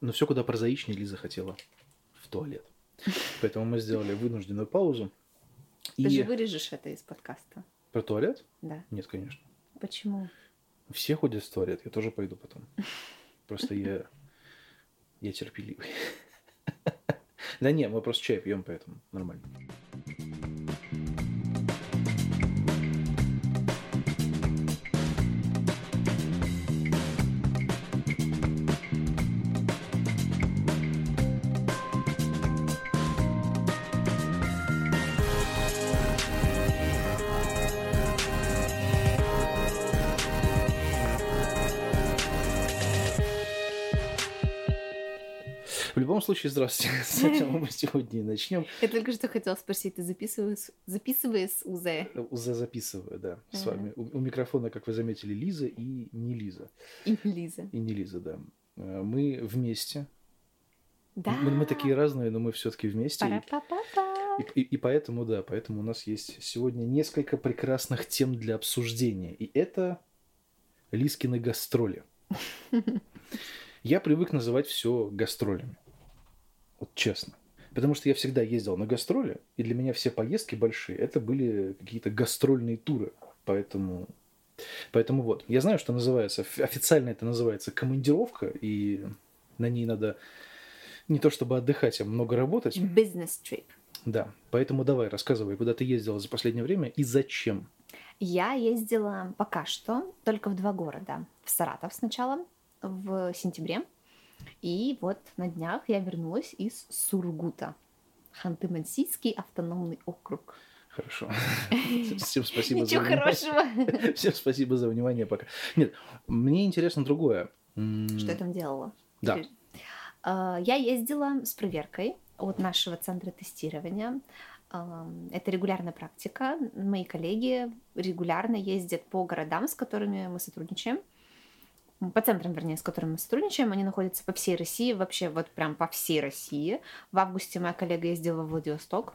Но все куда прозаичнее Лиза хотела в туалет. Поэтому мы сделали вынужденную паузу. Ты И же вырежешь это из подкаста. про туалет? Да. Нет, конечно. Почему? Все ходят в туалет, я тоже пойду потом. Просто я... Я терпеливый. Да не, мы просто чай пьем, поэтому нормально. Любом случае, здравствуйте. С этого мы сегодня и начнем. Я только что хотела спросить, ты записываешь, записываешь УЗ? Уже записываю, да, с вами. У, у микрофона, как вы заметили, Лиза и не Лиза. И Лиза. И не Лиза, да. Э, Мы вместе. Да. Мы, мы такие разные, но мы все-таки вместе. И, и- и поэтому, да, поэтому у нас есть сегодня несколько прекрасных тем для обсуждения. И это Лискины гастроли. Я привык называть все гастролями. Вот честно. Потому что я всегда ездил на гастроли, и для меня все поездки большие, это были какие-то гастрольные туры. Поэтому, поэтому вот. Я знаю, что называется, офи- официально это называется командировка, и на ней надо не то чтобы отдыхать, а много работать. Business trip. Да, поэтому давай, рассказывай, куда ты ездила за последнее время и зачем. Я ездила пока что только в два города. В Саратов сначала, в сентябре. И вот на днях я вернулась из Сургута. Ханты-Мансийский автономный округ. Хорошо. Всем спасибо за Ничего внимание. хорошего. Всем спасибо за внимание пока. Нет, мне интересно другое. Что я там делала? Да. А, Я ездила с проверкой от нашего центра тестирования. Это регулярная практика. Мои коллеги регулярно ездят по городам, с которыми мы сотрудничаем. По центрам, вернее, с которыми мы сотрудничаем. Они находятся по всей России, вообще вот прям по всей России. В августе моя коллега ездила в Владивосток.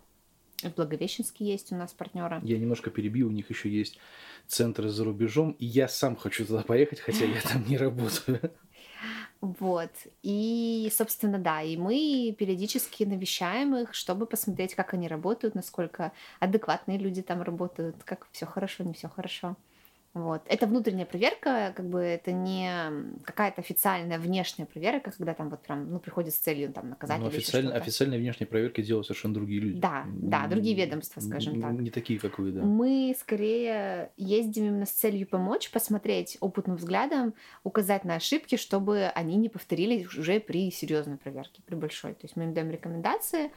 В Благовещенске есть у нас партнеры. Я немножко перебью, у них еще есть центры за рубежом, и я сам хочу туда поехать, хотя я там не работаю. Вот. И, собственно, да, и мы периодически навещаем их, чтобы посмотреть, как они работают, насколько адекватные люди там работают, как все хорошо, не все хорошо. Вот. Это внутренняя проверка, как бы это не какая-то официальная внешняя проверка, когда там вот прям, ну, приходит с целью там наказать еще официально, что-то. официальные внешние проверки делают совершенно другие люди. Да, да, другие ведомства, скажем так. Не такие, как вы, да. Мы скорее ездим именно с целью помочь, посмотреть опытным взглядом, указать на ошибки, чтобы они не повторились уже при серьезной проверке, при большой. То есть мы им даем рекомендации,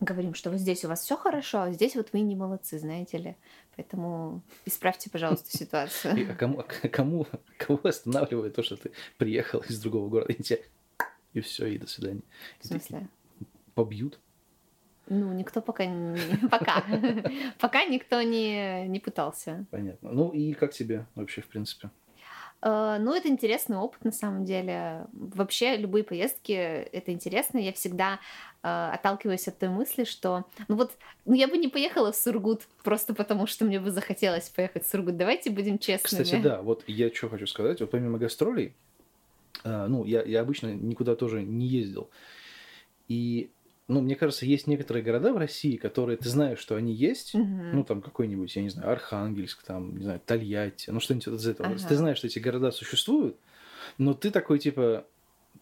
говорим, что вот здесь у вас все хорошо, а здесь вот вы не молодцы, знаете ли. Поэтому исправьте, пожалуйста, И, ситуацию. а кому, а кому, кого останавливает то, что ты приехал из другого города, и тебя... И все, и до свидания. В смысле? Побьют. Ну, никто пока не... Пока. Пока никто не, не пытался. Понятно. Ну и как тебе вообще, в принципе? Э, Ну, это интересный опыт, на самом деле. Вообще, любые поездки — это интересно. Я всегда э, отталкиваюсь от той мысли, что... Ну вот, ну я бы не поехала в Сургут просто потому, что мне бы захотелось поехать в Сургут. Давайте будем честными. Кстати, да, вот я что хочу сказать. Вот помимо гастролей, а, ну, я, я обычно никуда тоже не ездил. И, ну, мне кажется, есть некоторые города в России, которые ты знаешь, что они есть. Мгм. Ну, там какой-нибудь, я не знаю, Архангельск, там, не знаю, Тольятти, ну, что-нибудь из этого. Ага. Ты знаешь, что эти города существуют, но ты такой, типа,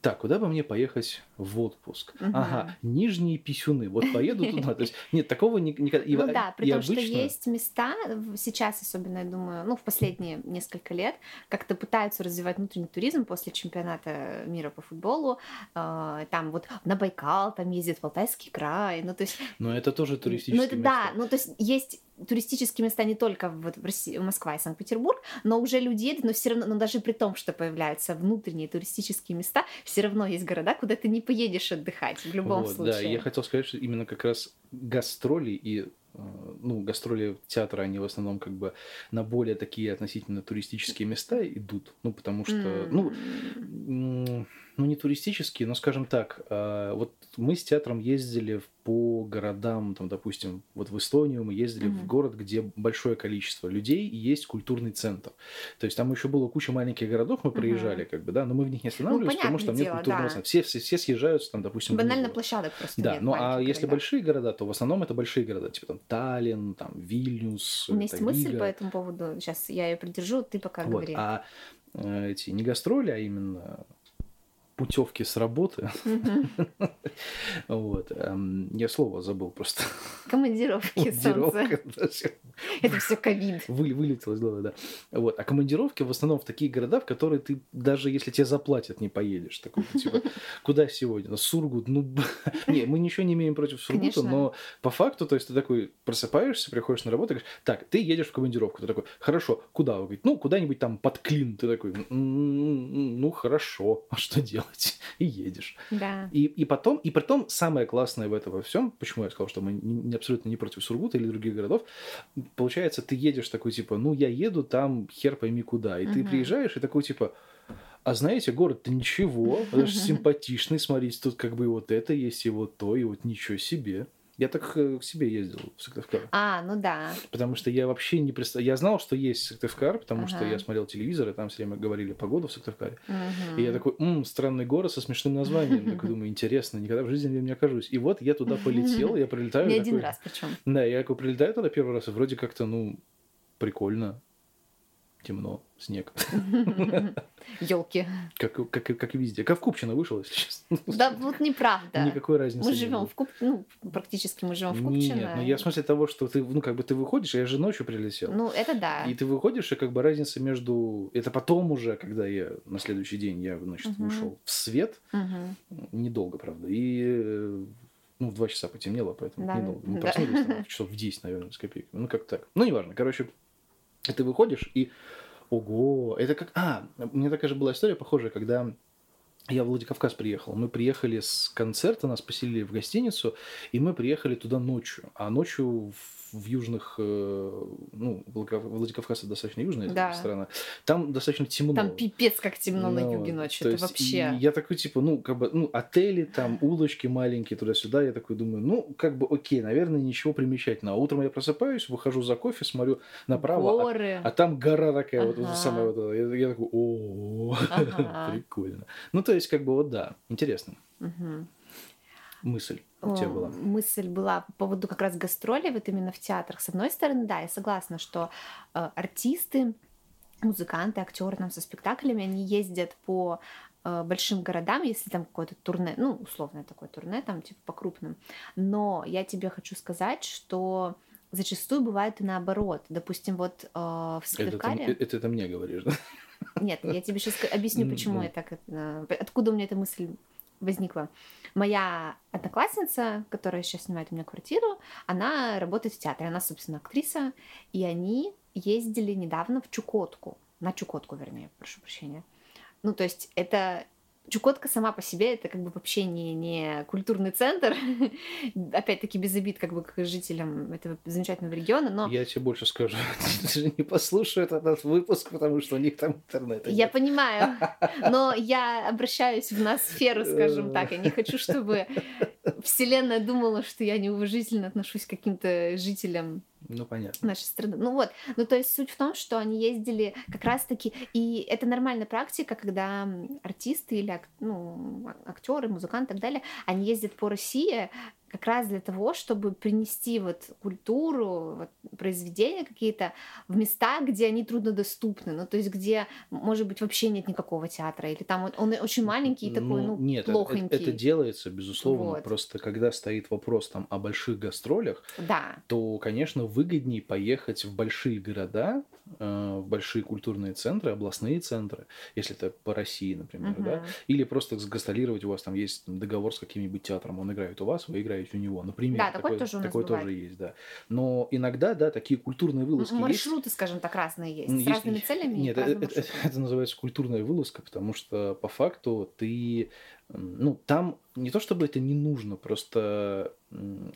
так, куда бы мне поехать в отпуск? Мгм. Ага, Нижние Писюны, вот поеду туда. То есть, нет, такого ни- никогда... ну да, при том, что обычно- есть места, сейчас особенно, я думаю, ну, в последние несколько лет, как-то пытаются развивать внутренний туризм после чемпионата мира по футболу. Э, Там вот на Байкал, там ездит в Алтайский край. Ну, то есть Но это тоже туристические Ну, это места. да, ну то есть есть туристические места не только вот в России, Москва и Санкт-Петербург, но уже люди едут, но все равно, но даже при том, что появляются внутренние туристические места, все равно есть города, куда ты не поедешь отдыхать в любом Вот, случае. Да, я хотел сказать, что именно как раз гастроли и э, ну, гастроли театра, они в основном как бы на более такие относительно туристические места идут. Ну, потому что, ну, М. м, ну не туристические, но скажем так, э, вот мы с театром ездили по городам, там, допустим, вот в Эстонию мы ездили mm-hmm. в город, где большое количество людей и есть культурный центр. То есть там еще было куча маленьких городов, мы проезжали, mm-hmm. как бы, да, но мы в них не останавливались, ну, потому что там нет культурного да. центра. Все, все, все съезжаются там, допустим, банально площадок просто. Да, нет ну а если большие города, то в основном это большие города, типа там Таллин, там Вильнюс. У меня есть мысль по этому поводу. Сейчас я ее придержу, ты пока вот, говори. А э, эти не гастроли, а именно путевки с работы. Вот. Эм, я слово забыл просто. Командировки, солнце. Это все ковид. Вылетело из головы, да. Вот. А командировки в основном в такие города, в которые ты даже если тебе заплатят, не поедешь. Такой, типа, куда сегодня? На Сургут? Ну, не, мы ничего не имеем против Сургута, но по факту, то есть ты такой просыпаешься, приходишь на работу говоришь, так, ты едешь в командировку. Ты такой, хорошо, куда? Он говорит, ну, куда-нибудь там под Клин. Ты такой, ну, хорошо, а что делать? Делать, и едешь. Да. И, и потом, и потом самое классное в этом во всем, почему я сказал, что мы не, абсолютно не против Сургута или других городов, получается, ты едешь такой, типа, ну, я еду там, хер пойми куда, и угу. ты приезжаешь и такой, типа, а знаете, город-то ничего, даже симпатичный, смотрите, тут как бы вот это есть, и вот то, и вот ничего себе. Я так э, к себе ездил в Сыктывкар. А, ну да. Потому что я вообще не представляю. Я знал, что есть Сыктывкар, потому ага. что я смотрел телевизор, и там все время говорили погоду в Сыктывкаре. Угу. И я такой, м странный город со смешным названием. Я такой думаю, интересно, никогда в жизни не окажусь. И вот я туда полетел, я прилетаю. Не один раз причем. Да, я прилетаю туда первый раз, и вроде как-то, ну, прикольно темно, снег. Елки. Как, как, как и везде. Как в Купчино вышел, если честно. Да, вот неправда. Никакой разницы. Мы живем в Куп... ну, практически мы живем в Купчино. Нет, ну я в смысле того, что ты, ну, как бы ты выходишь, я же ночью прилетел. Ну, это да. И ты выходишь, и как бы разница между... Это потом уже, когда я на следующий день, я, значит, угу. вышел в свет. Угу. Недолго, правда. И ну, в два часа потемнело, поэтому да, недолго. Мы да. проснулись там, часов в 10, наверное, с копейками. Ну, как так. Ну, неважно. Короче, и ты выходишь, и ого, это как... А, у меня такая же была история похожая, когда я в Владикавказ приехал. Мы приехали с концерта, нас поселили в гостиницу, и мы приехали туда ночью. А ночью в южных, э, ну, Владикавказ достаточно южная да. страна, там достаточно темно. Там пипец как темно ну, на юге ночью, это вообще. Я такой, типа, ну, как бы, ну, отели, там, улочки маленькие туда-сюда, я такой думаю, ну, как бы, окей, наверное, ничего примечательного. А утром я просыпаюсь, выхожу за кофе, смотрю направо, а, Горы. А, а там гора такая, ага. вот самая вот, я, я такой, о, прикольно. Ну, то есть, как бы, вот да, интересно. Угу мысль у тебя была? Мысль была по поводу как раз гастролей, вот именно в театрах. С одной стороны, да, я согласна, что э, артисты, музыканты, актеры там со спектаклями, они ездят по э, большим городам, если там какое-то турне, ну, условное такое турне, там, типа, по крупным. Но я тебе хочу сказать, что зачастую бывает и наоборот. Допустим, вот э, в Сыктывкаре... Это, это, это мне говоришь, да? Нет, я тебе сейчас объясню, почему я так... Э, откуда у меня эта мысль возникла. Моя одноклассница, которая сейчас снимает у меня квартиру, она работает в театре, она, собственно, актриса, и они ездили недавно в Чукотку, на Чукотку, вернее, прошу прощения. Ну, то есть это Чукотка сама по себе это как бы вообще не, не культурный центр, опять-таки без обид как бы к жителям этого замечательного региона, но... Я тебе больше скажу, даже не послушают этот выпуск, потому что у них там интернет. Я понимаю, но я обращаюсь в ноосферу, скажем так, я не хочу, чтобы вселенная думала, что я неуважительно отношусь к каким-то жителям ну, понятно. Нашей страны. Ну вот, ну то есть суть в том, что они ездили как раз-таки, и это нормальная практика, когда артисты или ну, актеры, музыканты и так далее, они ездят по России, как раз для того, чтобы принести вот культуру, вот произведения какие-то в места, где они труднодоступны, ну то есть где, может быть, вообще нет никакого театра, или там он, он очень маленький и такой, ну, ну нет, плохонький. Это, это делается, безусловно, вот. просто когда стоит вопрос там о больших гастролях, да. то, конечно, выгоднее поехать в большие города, э, в большие культурные центры, областные центры, если это по России, например, угу. да, или просто гастролировать, у вас там есть договор с каким-нибудь театром, он играет у вас, вы играете играете у него. Например, да, такое, такое тоже, у такое тоже есть, да. Но иногда, да, такие культурные вылазки Маршруты, есть. скажем так, разные есть. есть с разными целями. Нет, это, это, это называется культурная вылазка, потому что по факту ты ну, там не то чтобы это не нужно, просто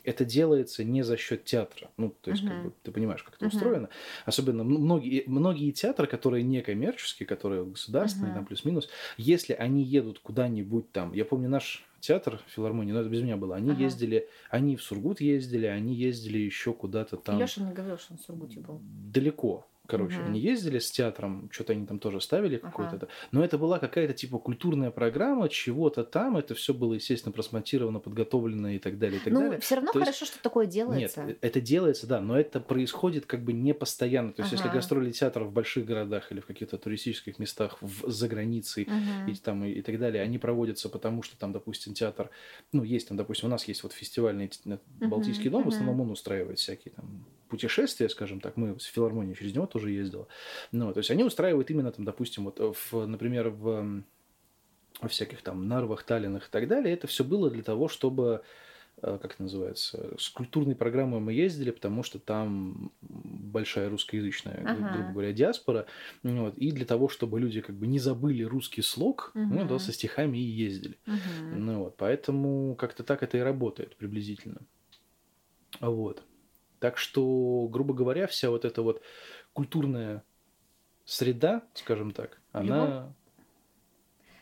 это делается не за счет театра. Ну, то есть, uh-huh. как бы, ты понимаешь, как это uh-huh. устроено. Особенно многие, многие театры, которые не коммерческие, которые государственные, uh-huh. там плюс-минус, если они едут куда-нибудь там, я помню наш театр филармонии, но это без меня было, они ага. ездили, они в Сургут ездили, они ездили еще куда-то там. Леша не говорил, что он в Сургуте был. Далеко. Короче, угу. они ездили с театром, что-то они там тоже ставили какое-то. Ага. Но это была какая-то типа культурная программа, чего-то там. Это все было, естественно, просмонтировано, подготовлено и так далее. И так ну, далее. все равно То хорошо, есть... что такое делается. Нет, это делается, да, но это происходит как бы не постоянно. То есть, ага. если гастроли театра в больших городах или в каких-то туристических местах в, за границей ага. и, там, и, и так далее, они проводятся потому, что там, допустим, театр, ну, есть там, допустим, у нас есть вот фестивальный Балтийский дом, в основном он устраивает всякие там путешествия, скажем так, мы с филармонией через него тоже ездила. Ну, то есть они устраивают именно там, допустим, вот, в, например, в, во всяких там Нарвах, Таллинах и так далее. Это все было для того, чтобы э, как это называется, с культурной программой мы ездили, потому что там большая русскоязычная, ага. грубо говоря, диаспора, вот, и для того, чтобы люди как бы не забыли русский слог, угу. ну, да, со стихами и ездили. Угу. Ну, вот, поэтому как-то так это и работает приблизительно. Вот. Так что, грубо говоря, вся вот эта вот культурная среда, скажем так, она... В любом,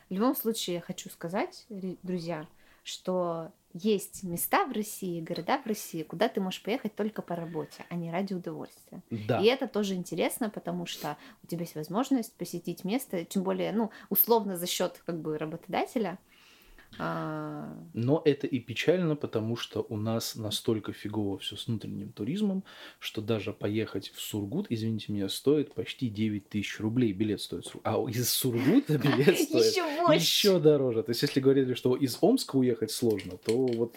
в любом случае, я хочу сказать, друзья, что есть места в России, города в России, куда ты можешь поехать только по работе, а не ради удовольствия. Да. И это тоже интересно, потому что у тебя есть возможность посетить место, тем более, ну, условно за счет как бы работодателя – а. Но это и печально, потому что у нас настолько фигово все с внутренним туризмом, что даже поехать в Сургут, извините меня, стоит почти 9 тысяч рублей. Билет стоит. А из Сургута билет стоит еще дороже. То есть, если говорили, что из Омска уехать сложно, то вот...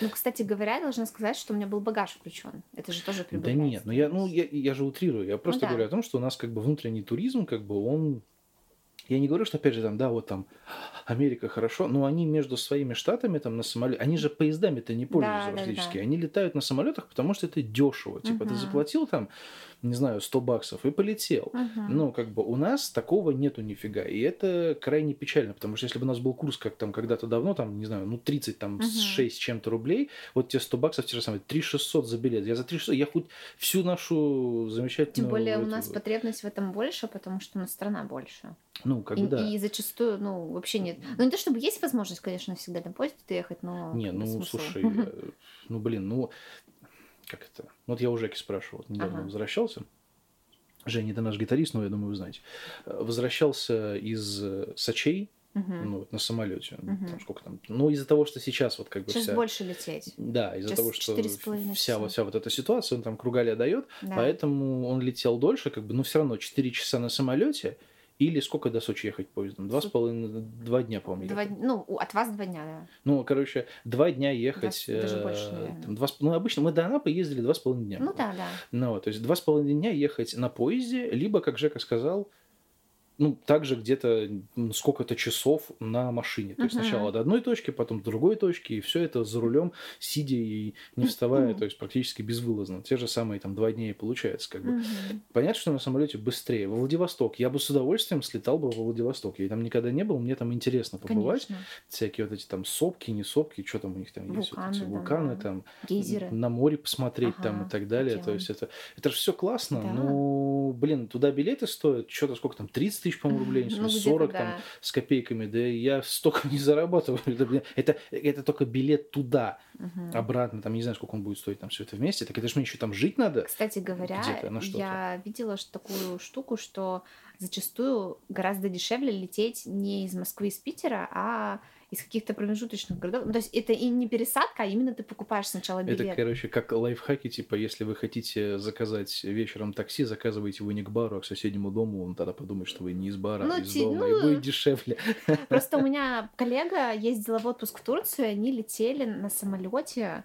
Ну, кстати говоря, я должна сказать, что у меня был багаж включен. Это же тоже прибавляется. Да нет, ну я, ну, я, я же утрирую. Я просто ну, да. говорю о том, что у нас как бы внутренний туризм, как бы он я не говорю, что, опять же, там, да, вот там Америка хорошо, но они между своими штатами там на самолете, они же поездами-то не пользуются да, практически. Да, да. Они летают на самолетах, потому что это дешево. Типа, угу. ты заплатил там, не знаю, 100 баксов и полетел. Угу. Ну, как бы у нас такого нету нифига. И это крайне печально, потому что если бы у нас был курс, как там когда-то давно, там, не знаю, ну, 30, там, угу. 6 чем-то рублей, вот те 100 баксов, те же самые, 3 600 за билет. Я за 3 600, я хоть всю нашу замечательную... Тем более у нас потребность в этом больше, потому что у нас страна больше. Ну, как бы, и, да. И зачастую, ну, вообще нет. Ну, не то чтобы есть возможность, конечно, всегда на поезде ехать, но... Не, ну, смысл. слушай, э, ну, блин, ну, как это? Вот я у Жеки спрашивал, вот недавно ага. возвращался. Женя, это наш гитарист, но я думаю, вы знаете. Э, возвращался из э, Сочей, Угу. Ну, на самолете. Угу. Там, сколько там? Ну, из-за того, что сейчас вот как бы сейчас вся... больше лететь. Да, из-за того, что вся, вот, вся вот эта ситуация, он там кругаля дает, да. поэтому он летел дольше, как бы, но все равно 4 часа на самолете, или сколько до Сочи ехать поездом? Два с половиной, два дня, по-моему. Два, ну, от вас два дня, да. Ну, короче, два дня ехать. Два, даже больше, э, наверное. Там, два, ну, обычно мы до Анапы ездили два с половиной дня. Ну да, да. Ну, то есть два с половиной дня ехать на поезде, либо, как Жека сказал, ну, также где-то сколько-то часов на машине. То есть uh-huh. сначала до одной точки, потом до другой точки, и все это за рулем, сидя и не вставая, uh-huh. то есть практически безвылазно. Те же самые там два дня и получается. Как бы. uh-huh. Понятно, что на самолете быстрее. Во Владивосток. Я бы с удовольствием слетал бы во Владивосток. Я там никогда не был, мне там интересно побывать. Конечно. Всякие вот эти там сопки, не сопки, что там у них там вулканы, есть, вот эти вулканы, да. там Гейзеры. на море посмотреть ага, там и так далее. Океан. То есть это, это же все классно, да. но, блин, туда билеты стоят, что-то сколько там, 30 тысяч, по-моему, рублей, ну, 40 там с копейками, да я столько не зарабатываю. Это, это только билет туда, угу. обратно, там не знаю, сколько он будет стоить там все это вместе. Так это же мне еще там жить надо. Кстати говоря, я видела такую штуку, что зачастую гораздо дешевле лететь не из Москвы, из Питера, а из каких-то промежуточных городов. Ну, то есть это и не пересадка, а именно ты покупаешь сначала билет. Это, короче, как лайфхаки, типа, если вы хотите заказать вечером такси, заказывайте вы не к бару, а к соседнему дому, он тогда подумает, что вы не из бара, ну, а из дома, ну... и будет дешевле. Просто у меня коллега ездила в отпуск в Турцию, они летели на самолете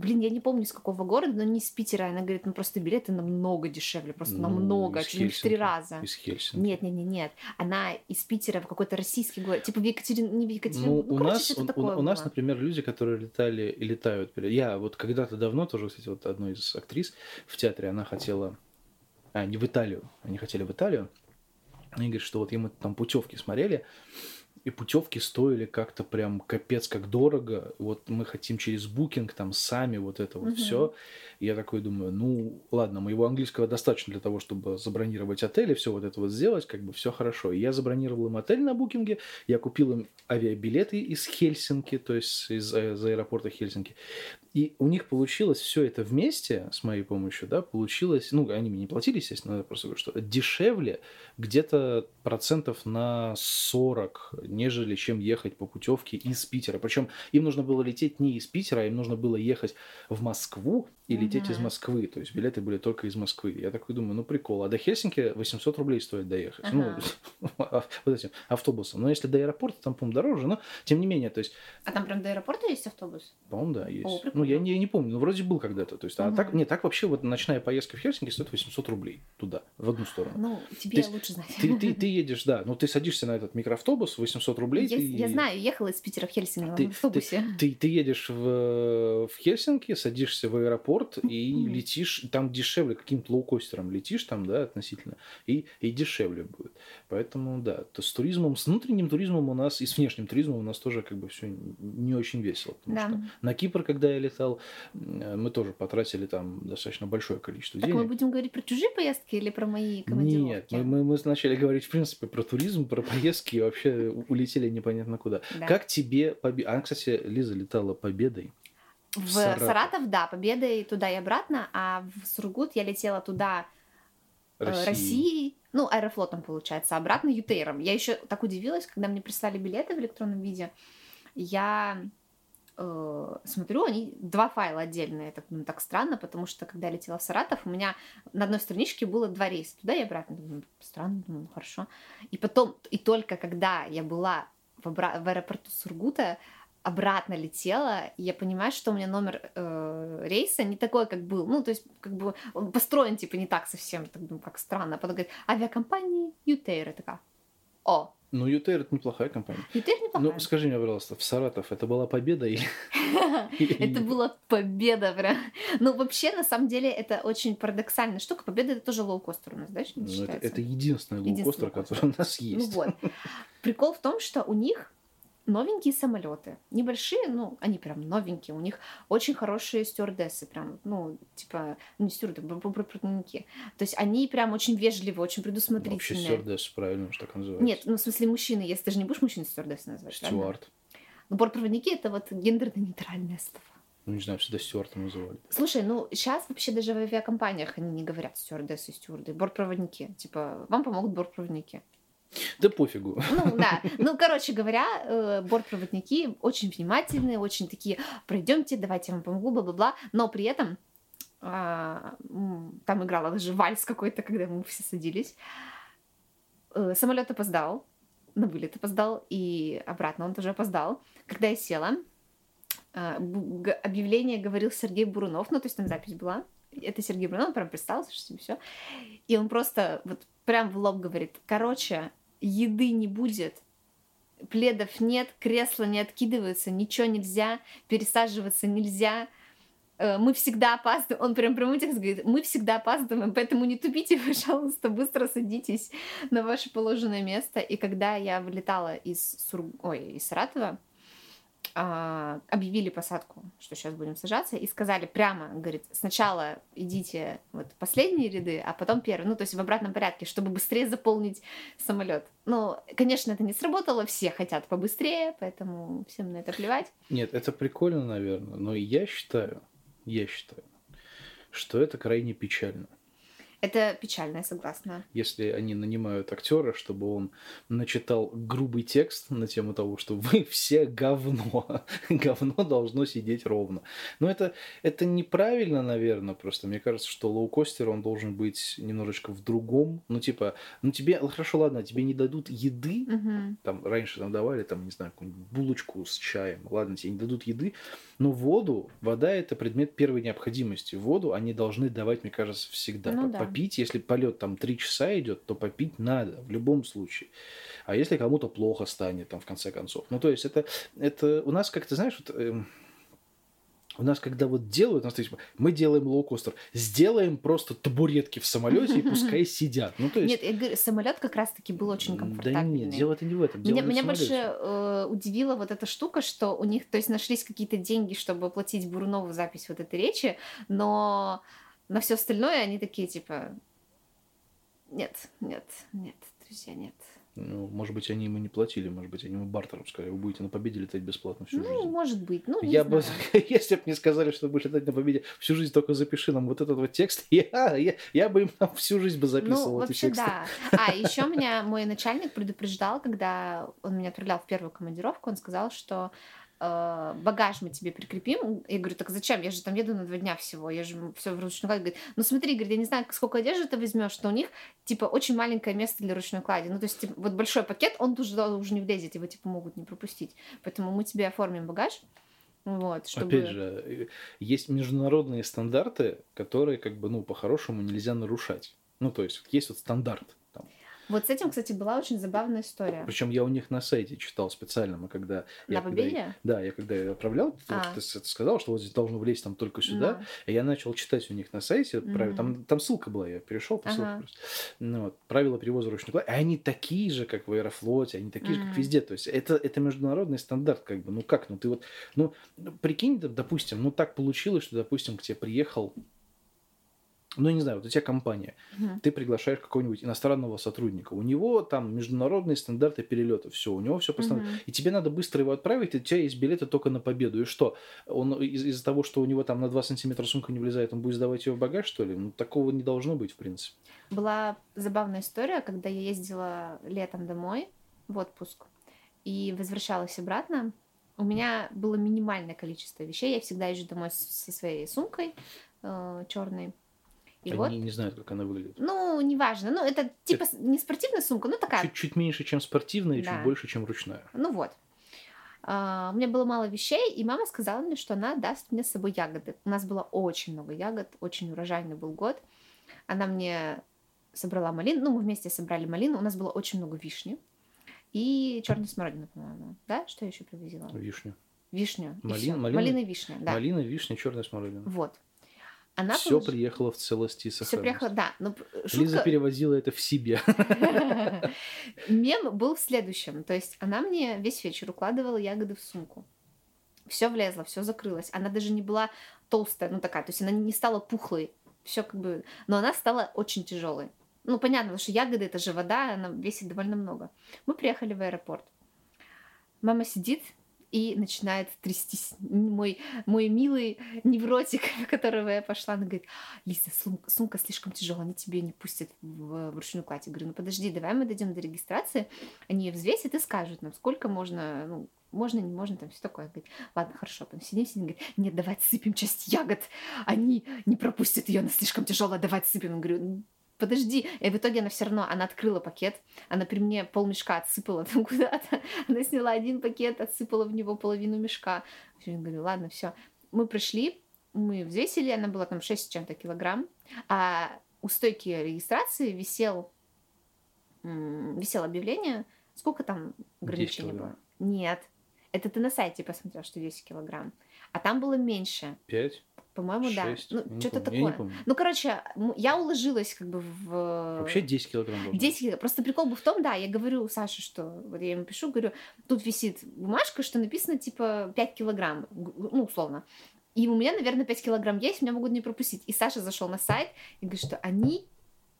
блин, я не помню, из какого города, но не из Питера. Она говорит, ну просто билеты намного дешевле, просто ну, намного, чуть ли в три раза. Из Хельсинки. Нет, нет, нет, нет. Она из Питера в какой-то российский город, типа в Екатерин... не в Екатеринбург. Ну, ну, у, короче, нас, у, у, у нас, например, люди, которые летали и летают. Я вот когда-то давно тоже, кстати, вот одной из актрис в театре, она хотела... А, не в Италию. Они хотели в Италию. Они говорят, что вот им там путевки смотрели, и путевки стоили как-то прям капец как дорого. Вот мы хотим через букинг там сами вот это вот Мгм. все. Я такой думаю, ну ладно, моего английского достаточно для того, чтобы забронировать отель и все вот это вот сделать, как бы все хорошо. И я забронировал им отель на букинге, я купил им авиабилеты из Хельсинки, то есть из, э, из аэропорта Хельсинки. И у них получилось все это вместе с моей помощью, да, получилось, ну, они мне не платили, естественно, я просто говорю, что дешевле где-то процентов на 40, нежели чем ехать по путевке из Питера. Причем им нужно было лететь не из Питера, а им нужно было ехать в Москву и лететь из Мгм. Москвы. То есть билеты были только из Москвы. Я такой думаю, ну прикол. А до Хельсинки 800 рублей стоит доехать. Ага. Ну, вот этим автобусом. Но если до аэропорта, там, по-моему, дороже. Но, тем не менее, то есть А там прям до аэропорта есть автобус? по-моему, да, есть. О, ну, я не, не помню, но вроде был когда-то. То есть, а Мгм. так, не, так вообще вот ночная поездка в Хельсинки стоит 800 рублей туда, в одну сторону. Ну, тебе есть лучше знать. Ты, ты, ты едешь, да, ну ты садишься на этот микроавтобус, 800 рублей. Я, ты, я знаю, ехала из Питера в Хельсинки Ты- в автобусе. Ты, ты едешь в, в Хельсинки, садишься в аэропорт и Мгм. летишь, там дешевле, каким-то лоукостером летишь там, да, относительно, и, и дешевле будет. Поэтому, да, то с туризмом, с внутренним туризмом у нас и с внешним туризмом у нас тоже как бы все не очень весело. Потому Да. что на Кипр, когда я летал, м, мы тоже потратили там достаточно большое количество Так денег. мы будем говорить про чужие поездки или про мои командировки? Нет, мы, мы, мы начали говорить, в принципе, про туризм, про поездки, и вообще улетели непонятно куда. Да. Как тебе победа? Она, кстати, Лиза летала победой. В Саратов. Саратов. да, победой туда и обратно, а в Сургут я летела туда э, Россией, ну, аэрофлотом, получается, а обратно Ютейром. Я еще так удивилась, когда мне прислали билеты в электронном виде. Я э, смотрю, они два файла отдельные. Это ну, так странно, потому что когда я летела в Саратов, у меня на одной страничке было два рейса туда и обратно. Думаю, странно, думаю, ну, хорошо. И потом, и только когда я была в, обра- в аэропорту Сургута, обратно летела, и я понимаю, что у меня номер э, рейса не такой, как был. Ну, то есть, как бы он построен, типа, не так совсем, так думаю, как странно. А потом говорит, авиакомпания Ютейр. Я такая, о, Ну, Ютейр это неплохая компания. Ютейр неплохая. Ну, скажи мне, пожалуйста, в Саратов это была победа или... Это была победа прям. Ну, вообще, на самом деле, это очень парадоксальная штука. Победа — это тоже лоукостер у нас, да, Ну, это, единственный лоукостер, который у нас Ну есть. вот. Прикол в том, что у них новенькие самолеты. Небольшие, ну, они прям новенькие. У них очень хорошие стюардессы, прям, ну, типа, ну, не стюарды, бортпроводники. То есть они прям очень вежливые, очень Вообще предусмотрительные. стюардесс, правильно, что так называется. Нет, ну, в смысле, мужчины, если ты же не будешь мужчин стюардессы называть? Стюард. Ну, бортпроводники — это вот гендерно-нейтральное слово. Ну, не знаю, всегда стюардом называли. Слушай, ну сейчас вообще даже в авиакомпаниях они не говорят стюардессы и стюарды, бортпроводники. Типа, вам помогут бортпроводники. Да пофигу. Ну да, ну короче говоря, э, бортпроводники очень внимательные, очень такие, пройдемте, давайте я вам помогу, бла-бла-бла, но при этом а, там играла даже вальс какой-то, когда мы все садились. Э, Самолет опоздал, на вылет опоздал, и обратно он тоже опоздал. Когда я села, г- объявление говорил Сергей Бурунов, ну то есть там запись была. Это Сергей Бурунов, он прям представился, что все. И он просто вот прям в лоб говорит, короче, еды не будет, пледов нет, кресла не откидываются, ничего нельзя, пересаживаться нельзя. Э, Мы всегда опаздываем. Он прям прямой текст говорит, мы всегда опаздываем, поэтому не тупите, пожалуйста, быстро садитесь на ваше положенное место. И когда я вылетала из, Сур... Ой, из Саратова, а, объявили посадку, что сейчас будем сажаться, и сказали прямо, говорит, сначала идите вот последние ряды, а потом первые, ну то есть в обратном порядке, чтобы быстрее заполнить самолет. Ну, конечно, это не сработало, все хотят побыстрее, поэтому всем на это плевать. Нет, это прикольно, наверное, но я считаю, я считаю, что это крайне печально. Это печально, я согласна. Если они нанимают актера, чтобы он начитал грубый текст на тему того, что вы все говно, говно должно сидеть ровно. Но это, это неправильно, наверное, просто. Мне кажется, что лоукостер, он должен быть немножечко в другом. Ну, типа, ну тебе, хорошо, ладно, тебе не дадут еды, Мгм. там раньше там давали, там, не знаю, какую-нибудь булочку с чаем. Ладно, тебе не дадут еды, но воду, вода это предмет первой необходимости. Воду они должны давать, мне кажется, всегда. Ну По- да. Попить, если полет там три часа идет, то попить надо в любом случае. А если кому-то плохо станет, там, в конце концов. Ну, то есть это, это у нас как-то, знаешь, вот, эм, у нас, когда вот делают, у нас, типа, мы делаем лоукостер, сделаем просто табуретки в самолете и пускай сидят. Ну, то есть... Нет, я говорю, самолет как раз-таки был очень комфортабельный. Да нет, дело это не в этом. Меня, меня больше э, удивила вот эта штука, что у них, то есть, нашлись какие-то деньги, чтобы оплатить Бурунову запись вот этой речи, но на все остальное они такие, типа, нет, нет, нет, друзья, нет. Ну, может быть, они ему не платили, может быть, они ему бартером сказали, вы будете на победе летать бесплатно всю ну, жизнь. Ну, может быть, ну, не я знаю. бы, если бы мне сказали, что будешь летать на победе всю жизнь, только запиши нам вот этот вот текст, я, я, я бы им там всю жизнь бы записывал ну, эти вообще, тексты. да. А, еще меня мой начальник предупреждал, когда он меня отправлял в первую командировку, он сказал, что э, багаж мы тебе прикрепим. Я говорю, так зачем? Я же там еду на два дня всего. Я же все в ручной кладе. Говорит, ну смотри, говорит, я не знаю, сколько одежды ты возьмешь, что у них, типа, очень маленькое место для ручной клади. Ну, то есть, типа, вот большой пакет, он уже, уже не влезет, его, типа, могут не пропустить. Поэтому мы тебе оформим багаж. Вот, чтобы... Опять же, э, есть международные стандарты, которые, как бы, ну, по-хорошему нельзя нарушать. Ну, то есть, есть вот стандарт. Вот с этим, кстати, была очень забавная история. Причем я у них на сайте читал специально, мы когда... На я, Победе? Когда, да, я когда я отправлял, А. ты, ты сказал, что вот здесь должно влезть там только сюда, Да. и я начал читать у них на сайте, Мгм. правила- там, там ссылка была, я перешел по ссылке Ага. просто. Ну, вот, правила перевоза ручной клади, они такие же, как в Аэрофлоте, они такие же, как везде, то есть это, это международный стандарт, как бы, ну как, ну ты вот, ну, прикинь, допустим, ну так получилось, что, допустим, к тебе приехал ну, не знаю, вот у тебя компания, Мгм. ты приглашаешь какого-нибудь иностранного сотрудника, у него там международные стандарты перелета, все, у него все постоянно. Мгм. И тебе надо быстро его отправить, и у тебя есть билеты только на победу. И что? Он из- из-за того, что у него там на 2 сантиметра сумка не влезает, он будет сдавать ее в багаж, что ли? Ну, такого не должно быть, в принципе. Была забавная история, когда я ездила летом домой в отпуск и возвращалась обратно. У меня было минимальное количество вещей. Я всегда езжу домой со своей сумкой черной. И Они вот, не знают, как она выглядит. ну, неважно. Ну, это типа с- не спортивная сумка, ну такая. Чуть-чуть меньше, чем спортивная, и Да. чуть больше, чем ручная. Ну вот. А, у меня было мало вещей, и мама сказала мне, что она даст мне с собой ягоды. У нас было очень много ягод, очень урожайный был год. Она мне собрала малину, ну, мы вместе собрали малину, у нас было очень много вишни и черной смородины, по-моему. Да? Что я еще привозила? Вишню. Вишню. и Малин- всё. малина- Малина и вишня, да. Малина, вишня, черная смородина. Вот. Она Все полож- приехало в целости и Все сохранности. приехало, да. Но Лиза шутка... перевозила это в себе. Мем был в следующем. То есть она мне весь вечер укладывала ягоды в сумку. Все влезло, все закрылось. Она даже не была толстая, ну такая, то есть она не стала пухлой. Все как бы... Но она стала очень тяжелой. Ну, понятно, потому что ягоды это же вода, она весит довольно много. Мы приехали в аэропорт. Мама сидит и начинает трястись. Мой, мой милый невротик, на которого я пошла, она говорит, Лиса, сумка, слишком тяжелая, они тебе не пустят в, в ручную кладь. Я говорю, ну подожди, давай мы дойдем до регистрации, они ее взвесят и скажут нам, сколько можно, ну, можно, не можно, там все такое. Говорит, ладно, хорошо, там сидим, сидим, говорит, нет, давай отсыпем часть ягод, они не пропустят ее, она слишком тяжелая, давай отсыпем. Я говорю, «Ну, подожди. И в итоге она все равно, она открыла пакет, она при мне полмешка отсыпала там куда-то, она сняла один пакет, отсыпала в него половину мешка. Я говорю, ладно, все. Мы пришли, мы взвесили, она была там 6 с чем-то килограмм, а у стойки регистрации висел, висело объявление, сколько там ограничений было? Нет. Это ты на сайте посмотрел, что 10 килограмм. А там было меньше. Пять, По-моему, да. Ну, что-то такое. Ну, короче, я уложилась как бы в... Вообще 10 килограмм должно 10 килограмм. Просто прикол был в том, да, я говорю Саше, что вот я ему пишу, говорю, тут висит бумажка, что написано типа 5 килограмм, ну, условно. И у меня, наверное, 5 килограмм есть, меня могут не пропустить. И Саша зашел на сайт и говорит, что они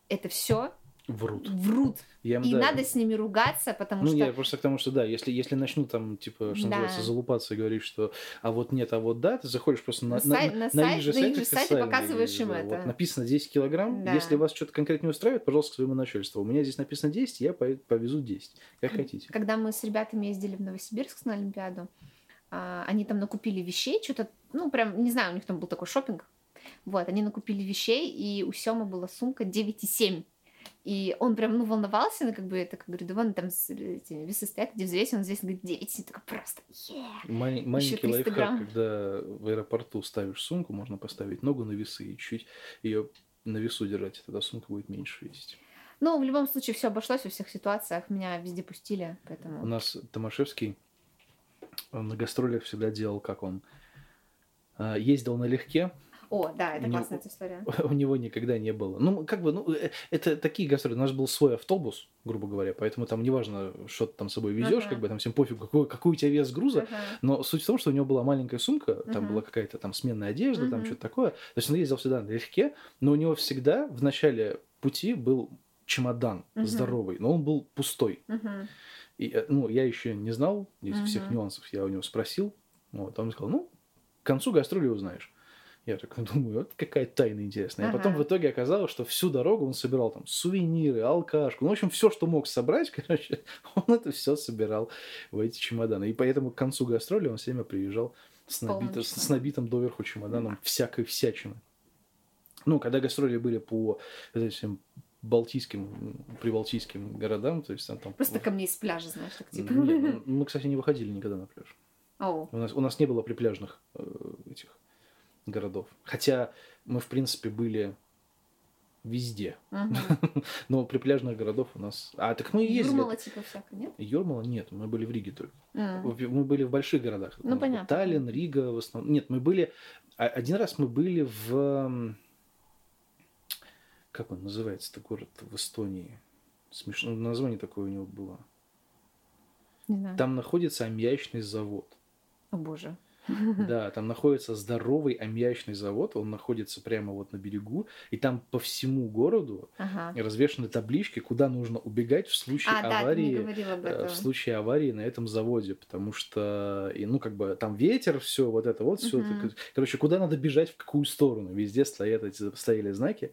это все Врут. врут. Я им, И да, надо с ними ругаться, потому Ну, что... я просто к тому, что да, если, если начну там, типа, что Да. называется, залупаться и говорить, что а вот нет, а вот да, ты заходишь просто на, На сайт- на сайт- их же на их сайт же сайте показываешь им да, это. Вот написано 10 килограмм, Да. если вас что-то конкретно не устраивает, пожалуйста, к своему начальству. У меня здесь написано 10, я по- повезу 10, как хотите. когда мы с ребятами ездили в Новосибирск на Олимпиаду, а, они там накупили вещей, что-то, ну, прям, не знаю, у них там был такой шопинг. Вот, они накупили вещей, и у Сёмы была сумка 9,7. И он прям, ну, волновался, ну, как бы, это, как говорю, да вон там с- эти весы стоят, где взвесил, он взвесил, говорит, 9, и такой просто, yeah. Маленький 300 лайфхак, когда в аэропорту ставишь сумку, можно поставить ногу на весы и чуть ее на весу держать, тогда сумка будет меньше весить. Ну, в любом случае, все обошлось во всех ситуациях, меня везде пустили, поэтому... У нас Томашевский он на гастролях всегда делал, как он а, ездил налегке, О, да, это У него- классная эта история. у него никогда не было. Ну, как бы, ну, э, это такие гастроли. У нас был свой автобус, грубо говоря, поэтому там неважно, что ты там с собой везешь, Ага. как бы там всем пофиг, какой, какой у тебя вес груза. Ага. Но суть в том, что у него была маленькая сумка, там Мгм. была какая-то там сменная одежда, там Мгм. что-то такое. То есть он ездил всегда налегке, но у него всегда в начале пути был чемодан Мгм. здоровый, но он был пустой. Мгм. И, э, ну, я еще не знал этих всех Мгм. нюансов, я у него спросил. Вот, он сказал, ну, к концу гастроли узнаешь. Я так думаю, вот какая тайна интересная. А потом Ага. в итоге оказалось, что всю дорогу он собирал там сувениры, алкашку. Ну, в общем, все, что мог собрать, короче, он это все собирал в эти чемоданы. И поэтому к концу гастроли он все время приезжал с, набито- с чемоданом. набитым доверху чемоданом всякой всячины. Ну, когда гастроли были по этим балтийским, прибалтийским городам, то есть там... там Просто ко мне из пляжа, знаешь, так типа. Нет, мы, кстати, не выходили никогда на пляж. Оу. У нас, у нас не было припляжных э, этих городов. Хотя мы, в принципе, были везде. Мгм. Но припляжных городов у нас... А, так мы ездили. Юрмала типа всяко, нет? Юрмала нет, мы были в Риге только. В- Мы были в больших городах. Ну, понятно. Таллин, Рига в основном. Нет, мы были... а- Один раз мы были в... Как он называется-то город в Эстонии? Смешно. Название такое у него было. Не знаю. Там находится аммиачный завод. О боже. Да, там находится здоровый аммиачный завод, он находится прямо вот на берегу, и там по всему городу Ага. развешаны таблички, куда нужно убегать в случае А, да, аварии. об э. В случае аварии на этом заводе, потому что, и, ну, как бы там ветер, все вот это вот, все. Мгм. Короче, куда надо бежать, в какую сторону. Везде стоят эти, стояли знаки.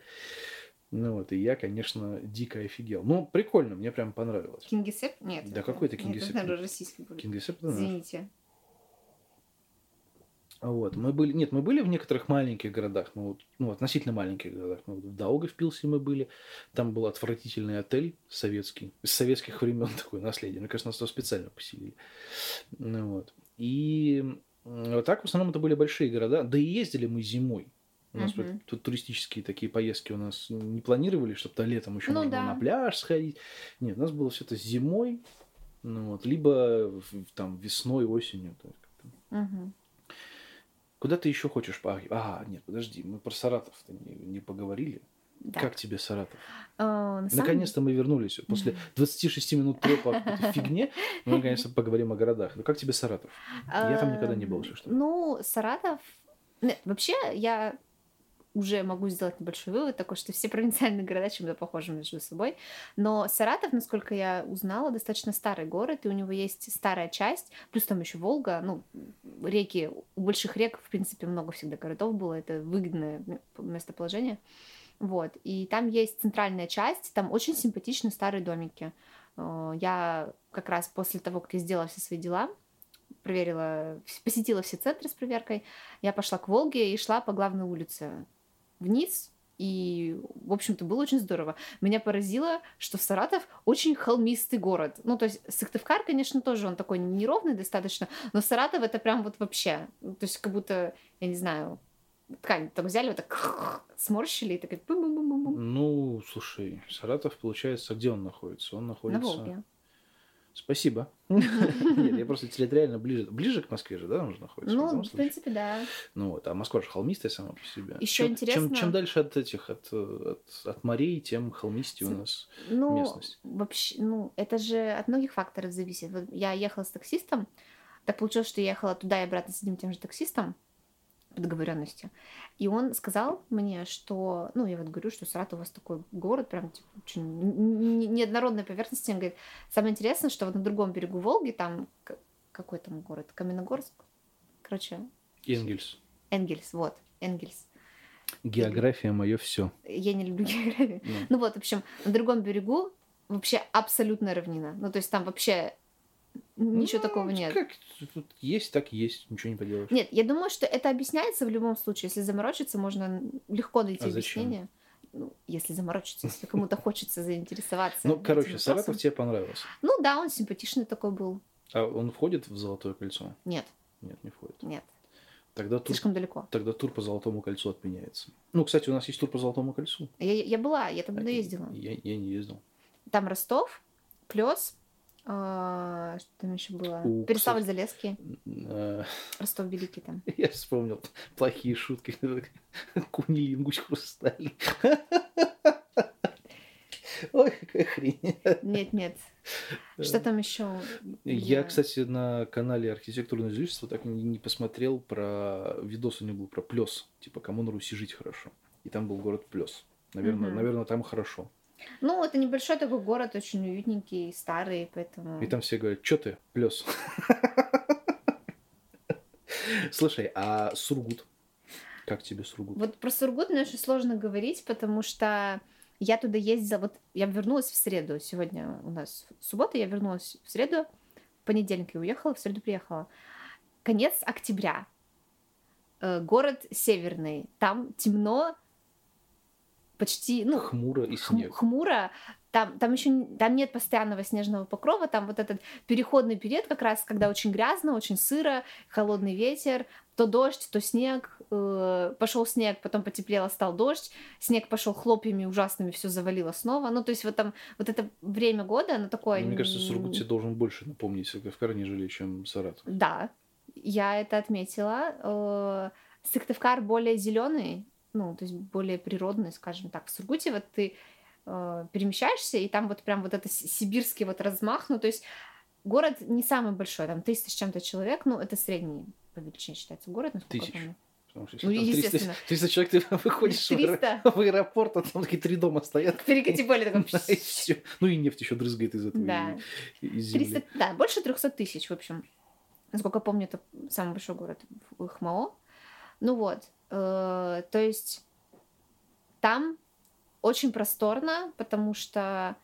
Ну вот, и я, конечно, дико офигел. Ну, прикольно, мне прям понравилось. Кингисепп? Нет. Да какой это Кингисепп? Это, наверное, российский будет. Кингисепп, знаешь? Извините. Вот, мы были, нет, мы были в некоторых маленьких городах, ну, вот, ну, относительно маленьких городах. Мы вот в Даугавпилсе мы были, там был отвратительный отель советский, из советских времен такое наследие. Мне кажется, нас туда специально поселили. Ну, вот. И вот так в основном это были большие города, да и ездили мы зимой. У нас вот тут туристические такие поездки у нас не планировали, чтобы то летом еще Ну можно да. на пляж сходить. Нет, у нас было все это зимой, ну, вот, либо там весной, осенью. то есть как-то. Куда ты еще хочешь поехать? А, нет, подожди, мы про Саратов-то не, не поговорили. Да. Как тебе Саратов? А, на самом- Наконец-то мы вернулись. После 26 минут трепа о фигне, мы наконец-то поговорим о городах. Ну как тебе Саратов? Я там никогда не был, что. Ну, Саратов... Вообще, я уже могу сделать небольшой вывод такой, что все провинциальные города чем-то похожи между собой. Но Саратов, насколько я узнала, достаточно старый город, и у него есть старая часть, плюс там еще Волга, ну, реки, у больших рек, в принципе, много всегда городов было, это выгодное местоположение. Вот, и там есть центральная часть, там очень симпатичные старые домики. Э, Я как раз после того, как я сделала все свои дела, проверила, посетила все центры с проверкой, я пошла к Волге и шла по главной улице вниз, и, в общем-то, было очень здорово. Меня поразило, что Саратов очень холмистый город. Ну, то есть Сыктывкар, конечно, тоже он такой неровный достаточно, но Саратов это прям вот вообще, ну, то есть как будто, я не знаю, ткань так взяли, вот так сморщили, и так. Ну, слушай, Саратов, получается, где он находится? Он На находится... Волге. Спасибо. Нет, я просто территориально ближе. Ближе к Москве же, да, он же находится? в Ну, в случае. принципе, да. Ну вот, а Москва же холмистая сама по себе. Ещё чем, интересно- Чем, чем дальше от этих, от, от, от морей, тем холмистее у нас Ну, местность. вообще, ну, это же от многих факторов зависит. Вот я ехала с таксистом, так получилось, что я ехала туда и обратно с одним тем же таксистом по договоренности. И он сказал мне, что, ну, я вот говорю, что Саратов у вас такой город, прям типа, очень н- н- неоднородной поверхности. Он говорит, самое интересное, что вот на другом берегу Волги, там, какой там город, Каменногорск? Короче, Энгельс. Энгельс, вот, Энгельс. География мое все. Я не люблю географию. Ну вот, в общем, на другом берегу вообще абсолютная равнина. Ну, то есть там вообще ничего такого нет. Ну, Как тут есть, так есть, ничего не поделаешь. Нет, я думаю, что это объясняется в любом случае. Если заморочиться, можно легко найти А объяснение. Ну, если заморочиться, если кому-то хочется заинтересоваться. Ну, короче. Саратов тебе понравился. Ну да, он симпатичный такой был. А он входит в Золотое кольцо? Нет, Нет, не входит. нет, Тогда тур, слишком далеко. тогда тур по Золотому кольцу отменяется. Ну, кстати, у нас есть тур по Золотому кольцу. Я, я была, я там А, ездила. Я, я не ездил. Там Ростов, Плес, А, что там еще было? У, Переславль-Залесский, Э, Ростов-Великий там. Я вспомнил плохие шутки. Кунилингусь хрусталь. Ой, какая хрень. Нет, нет. Что там еще? Я, кстати, на канале Архитектурное зрительство так не посмотрел про видос у него был про Плес. Типа, кому на Руси жить хорошо. И там был город Плес. Наверное, наверное, там хорошо. Ну, это небольшой такой город, очень уютненький, старый, поэтому... И там все говорят, что ты, Плес? Слушай, а Сургут? Как тебе Сургут? Вот про Сургут мне очень сложно говорить, потому что я туда ездила, вот я вернулась в среду, сегодня у нас суббота, я вернулась в среду, в понедельник я уехала, в среду приехала. Конец октября. Э, Город северный, там темно, почти, ну, Хмуро и хм- снег. хмуро. Там, там еще там нет постоянного снежного покрова, там вот этот переходный период, как раз когда очень грязно, очень сыро, холодный ветер, то дождь, то снег, пошел снег, потом потеплело, стал дождь, снег пошел хлопьями ужасными, все завалило снова. Ну, то есть вот там вот это время года, оно такое... Мне кажется, Сургут тебе должен больше напомнить Сыктывкар, нежели чем Саратов. Да, я это отметила. Э, Сыктывкар более зеленый, ну, то есть более природный, скажем так. В Сургуте вот ты э, перемещаешься, и там вот прям вот это си- сибирский вот размах, ну, то есть город не самый большой, там 300 с чем-то человек, ну, это средний по величине считается город, насколько Тысяч. я помню. Потому что Ну, там 300, естественно. 300 человек, ты выходишь в аэро- 300. в аэропорт, а там такие три дома стоят. Перекати поле таком. И всё. Ну и нефть еще дрызгает из этого, Да. из земли. 300, да, больше 300 тысяч, в общем. Насколько я помню, это самый большой город в ХМО. Ну вот, э, то есть там очень просторно, потому что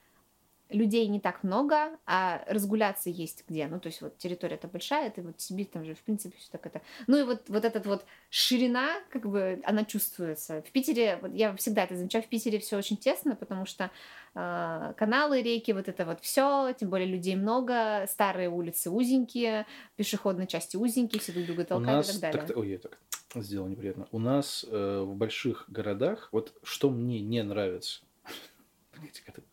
людей не так много, а разгуляться есть где. Ну, то есть вот территория-то большая, это вот Сибирь, там же, в принципе, все так это... Ну и вот, вот этот вот ширина, как бы, она чувствуется. В Питере, вот я всегда это замечаю, в Питере все очень тесно, потому что э, каналы, реки, вот это вот все, тем более людей много, старые улицы узенькие, пешеходные части узенькие, все друг друга У толкают нас и так далее. так- ой, я так сделал неприятно. У нас э, в больших городах, вот что мне не нравится,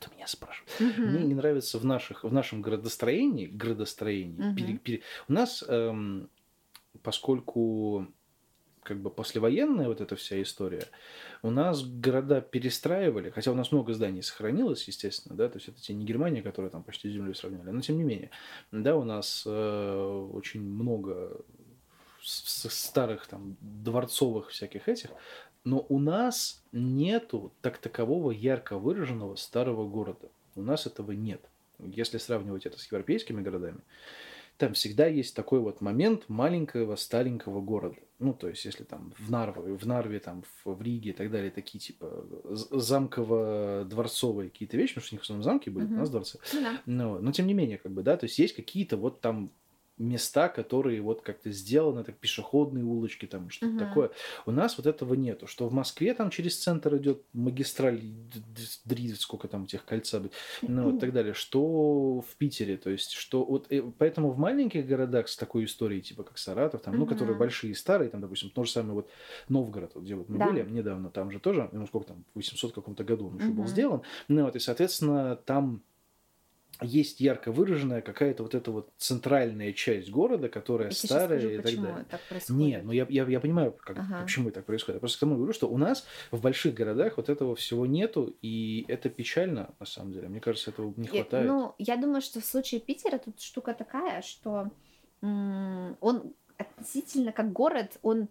кто, меня спрашивает? Мгм. Мне не нравится в, наших, в нашем градостроении, градостроении, Мгм. пере- пере- у нас, эм, поскольку как бы послевоенная вот эта вся история, у нас города перестраивали, хотя у нас много зданий сохранилось, естественно, да, то есть это те не Германия, которая там почти с землей сравняли, но тем не менее, да, у нас э, очень много старых там дворцовых всяких этих, но у нас нету так такового ярко выраженного старого города. У нас этого нет. Если сравнивать это с европейскими городами, там всегда есть такой вот момент маленького старенького города. Ну, то есть, если там в Нарве, в Нарве, там, в, Риге и так далее, такие типа замково-дворцовые какие-то вещи, потому что у них в основном замки были, у Мгм. нас дворцы. Ну да. Но, но тем не менее, как бы, да, то есть есть какие-то вот там места, которые вот как-то сделаны, так пешеходные улочки, там что-то Мгм. такое. У нас вот этого нету. Что в Москве там через центр идет магистраль, дри, сколько там этих кольца, быть, ну вот так далее. Что в Питере, то есть, что вот, э, поэтому в маленьких городах с такой историей, типа как Саратов, там, ну, которые большие и старые, там, допустим, то же самое вот Новгород, вот, где вот мы Да. были недавно, там же тоже, ну, сколько там, в 800 каком-то году он еще был сделан, ну, вот, и, соответственно, там есть ярко выраженная какая-то вот эта вот центральная часть города, которая Я старая скажу, и так далее. так происходит. Не, ну я, я, я понимаю, как, Ага. почему это так происходит. Я просто к тому говорю, что у нас в больших городах вот этого всего нету, и это печально, на самом деле. Мне кажется, этого не Я- хватает. ну, я думаю, что в случае Питера тут штука такая, что м, он относительно как город, он,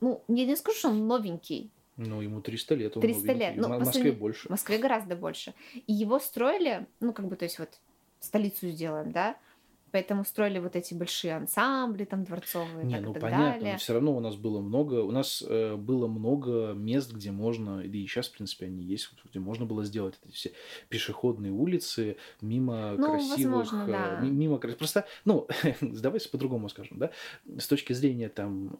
ну, я не скажу, что он новенький. Ну, ему 300 лет. он 300 новенький. лет. Ну, В Москве больше. В Москве гораздо больше. И его строили, ну, как бы, то есть вот столицу сделаем, да, поэтому строили вот эти большие ансамбли там дворцовые Не, так, ну так понятно, далее. но все равно у нас было много, у нас э, было много мест, где можно, да и сейчас, в принципе, они есть, где можно было сделать эти все пешеходные улицы мимо Ну, красивых, возможно, э, да. ми- мимо просто, ну, давайте по-другому скажем, да, с точки зрения там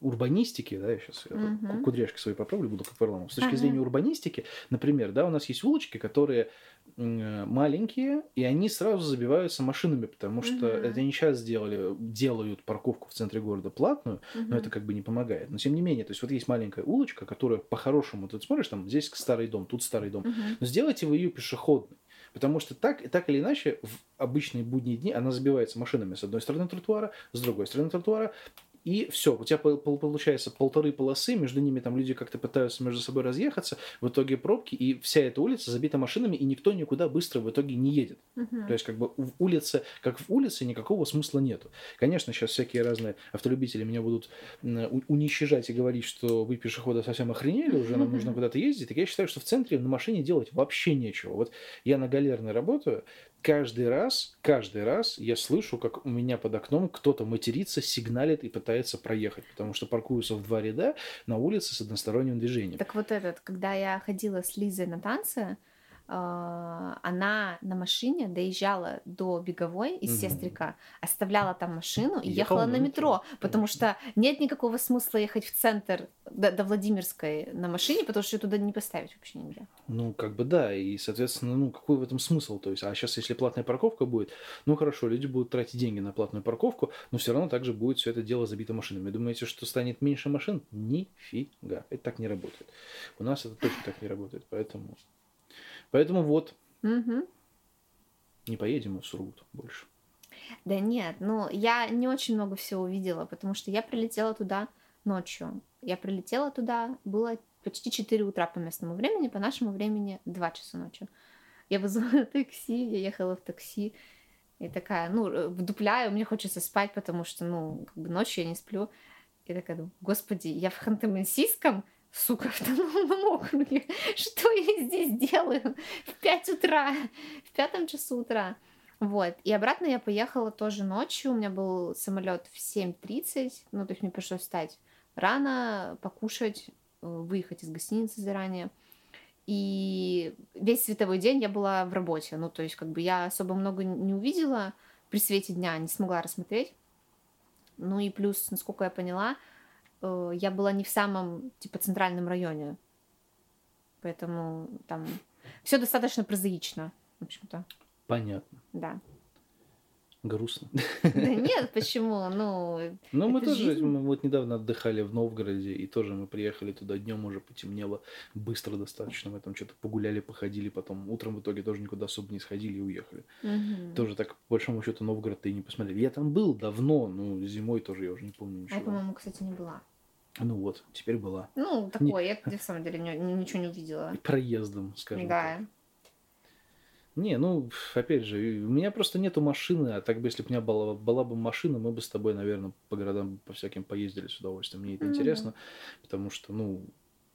урбанистики, да, я сейчас Мгм. кудряшки свои поправлю, буду как Варламов. С точки Ага. зрения урбанистики, например, да, у нас есть улочки, которые м, маленькие, и они сразу забиваются машинами, потому что Мгм. это они сейчас сделали, делают парковку в центре города платную, но Мгм. это как бы не помогает. Но тем не менее, то есть вот есть маленькая улочка, которая по-хорошему, ты смотришь, там здесь старый дом, тут старый дом, Мгм. но сделайте вы ее пешеходной. Потому что так, так или иначе в обычные будние дни она забивается машинами с одной стороны тротуара, с другой стороны тротуара, и все, у тебя получается полторы полосы, между ними там люди как-то пытаются между собой разъехаться, в итоге пробки, и вся эта улица забита машинами, и никто никуда быстро в итоге не едет. Мгм. То есть, как бы в улице, как в улице, никакого смысла нету. Конечно, сейчас всякие разные автолюбители меня будут м, у- уничижать и говорить, что вы пешеходы совсем охренели, уже нам нужно куда-то ездить. Так я считаю, что в центре на машине делать вообще нечего. Вот я на галерной работаю, каждый раз, каждый раз я слышу, как у меня под окном кто-то матерится, сигналит и пытается проехать, потому что паркуются в два ряда на улице с односторонним движением. Так вот этот, когда я ходила с Лизой на танцы, она на машине доезжала до Беговой из Мгм. Сестрика, оставляла там машину и Ехала ехала на метро, метро, потому что нет никакого смысла ехать в центр до, до Владимирской на машине, потому что её туда не поставить вообще нельзя. Ну, как бы да, и, соответственно, ну, какой в этом смысл? То есть, а сейчас, если платная парковка будет, ну, хорошо, люди будут тратить деньги на платную парковку, но все равно также будет все это дело забито машинами. Думаете, что станет меньше машин? Нифига. Это так не работает. У нас это точно так не работает, поэтому... Поэтому вот, Мгм. не поедем мы в Сургут больше. Да нет, ну я не очень много всего увидела, потому что я прилетела туда ночью. Я прилетела туда, было почти 4 утра по местному времени, по нашему времени 2 часа ночи. Я вызвала такси, я ехала в такси, и такая, ну, э, вдупляю, мне хочется спать, потому что, ну, как бы ночью я не сплю. И такая думаю, господи, я в Ханты-Мансийском, сука, автономном округе. Что я здесь делаю в 5 утра, в пятом часу утра? Вот. И обратно я поехала тоже ночью. У меня был самолет в 7.30. Ну, то есть мне пришлось встать рано, покушать, э, выехать из гостиницы заранее. И весь световой день я была в работе. Ну, то есть, как бы я особо много не увидела при свете дня, не смогла рассмотреть. Ну и плюс, насколько я поняла, э, я была не в самом, типа, центральном районе. Поэтому там все достаточно прозаично, в общем-то. Понятно. Да. Грустно. Да нет, почему? Ну, Ну, мы тоже, жизнь. мы вот недавно отдыхали в Новгороде, и тоже мы приехали туда днем, уже потемнело, быстро достаточно, мы там что-то погуляли, походили, потом утром в итоге тоже никуда особо не сходили и уехали. мгм. Тоже так, по большому счету, Новгород-то и не посмотрели. Я там был давно, ну, зимой тоже, я уже не помню А ничего. я, по-моему, кстати, не была. Ну вот, теперь была. Ну, такое, я на самом деле ни- ни- ничего не увидела. Проездом, скажем так. Не, ну, опять же, у меня просто нету машины, а так бы, если бы у меня была, была бы машина, мы бы с тобой, наверное, по городам по всяким поездили с удовольствием. Мне это Мгм. интересно, потому что, ну,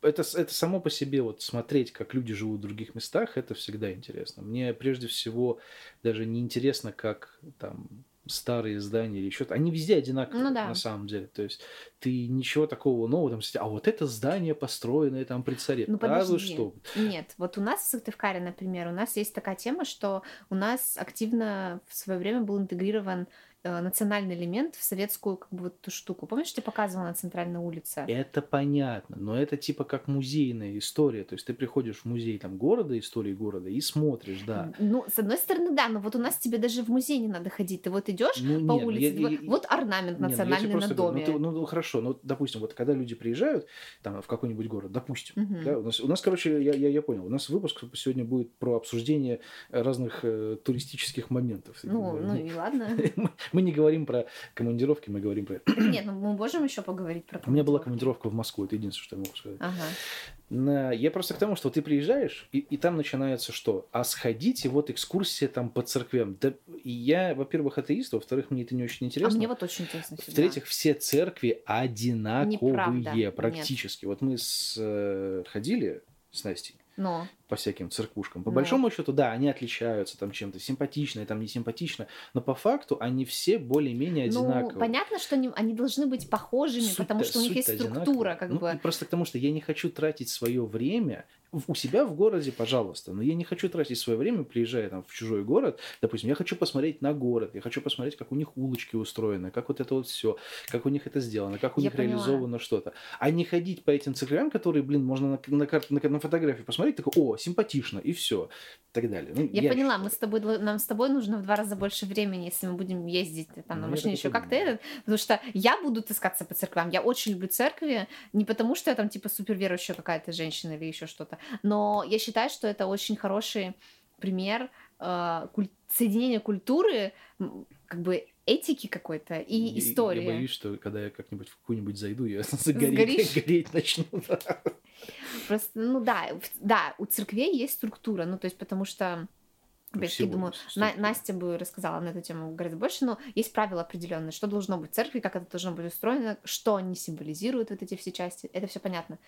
это, это само по себе, вот смотреть, как люди живут в других местах, это всегда интересно. Мне прежде всего даже не интересно, как там старые здания или что-то. Они везде одинаковые, Ну да. на самом деле. То есть ты ничего такого нового там, а вот это здание построенное там при царе. Ну, а вы что? Нет, вот у нас в Сыктывкаре, например, у нас есть такая тема, что у нас активно в свое время был интегрирован национальный элемент в советскую как бы вот эту штуку. Помнишь, тебе показывала на центральной улице? Это понятно, но это типа как музейная история. То есть ты приходишь в музей там города, истории города и смотришь, да. Ну, с одной стороны, да, но вот у нас тебе даже в музей не надо ходить. Ты вот идешь Ну, по нет, ну, улице, я- ты вот- я- вот орнамент Не, ну, национальный на просто говорю, доме. Ну, ты- ну, ну, хорошо, ну, допустим, вот когда люди приезжают там в какой-нибудь город, допустим, Мгм. да, у, нас, у нас, короче, я, я, я понял, у нас выпуск сегодня будет про обсуждение разных э, туристических моментов. Ну, ну и ладно. мы, не говорим про командировки, мы говорим про... Нет, ну мы можем еще поговорить про У меня была командировка в Москву, это единственное, что я могу сказать. Ага. Я просто к тому, что ты приезжаешь, и, и там начинается что? А сходите, вот экскурсия там по церквям. Да, и я, во-первых, атеист, во-вторых, мне это не очень А интересно. мне вот очень интересно. В-третьих, все церкви одинаковые Неправда, нет. практически. Вот мы с, э, ходили с Настей Но, по всяким церквушкам. По Ну. большому счету, да, они отличаются там чем-то симпатично, там не симпатично, но по факту они все более-менее ну, одинаковые. понятно, что они, они должны быть похожими, Суть-то- потому что у них есть суть-то структура, как Ну, бы. просто к тому, что я не хочу тратить свое время у себя в городе, пожалуйста, но я не хочу тратить свое время, приезжая там в чужой город, допустим, я хочу посмотреть на город, я хочу посмотреть, как у них улочки устроены, как вот это вот все, как у них это сделано, как у Я них поняла. реализовано что-то, а не ходить по этим церквям, которые, блин, можно на, на, на, на фотографии посмотреть, такой, о, симпатично, и все, и так далее. Ну, Я, поняла, считаю. мы с тобой, нам с тобой нужно в два раза больше времени, если мы будем ездить там на Ну, я машине еще как-то этот, потому что я буду таскаться по церквям. Я очень люблю церкви, не потому что я там типа суперверующая какая-то женщина или еще что-то, но я считаю, что это очень хороший пример э, куль... соединение культуры, как бы этики какой-то и Я- истории. Я боюсь, что когда я как-нибудь в какую-нибудь зайду, я загореть, Сгоришь? гореть начну. да. Просто, ну да, да, у церквей есть структура, ну то есть потому что всего думаю, На-. Настя бы рассказала на эту тему гораздо больше, но есть правила определенные, что должно быть в церкви, как это должно быть устроено, что они символизируют, вот эти все части. Это все понятно.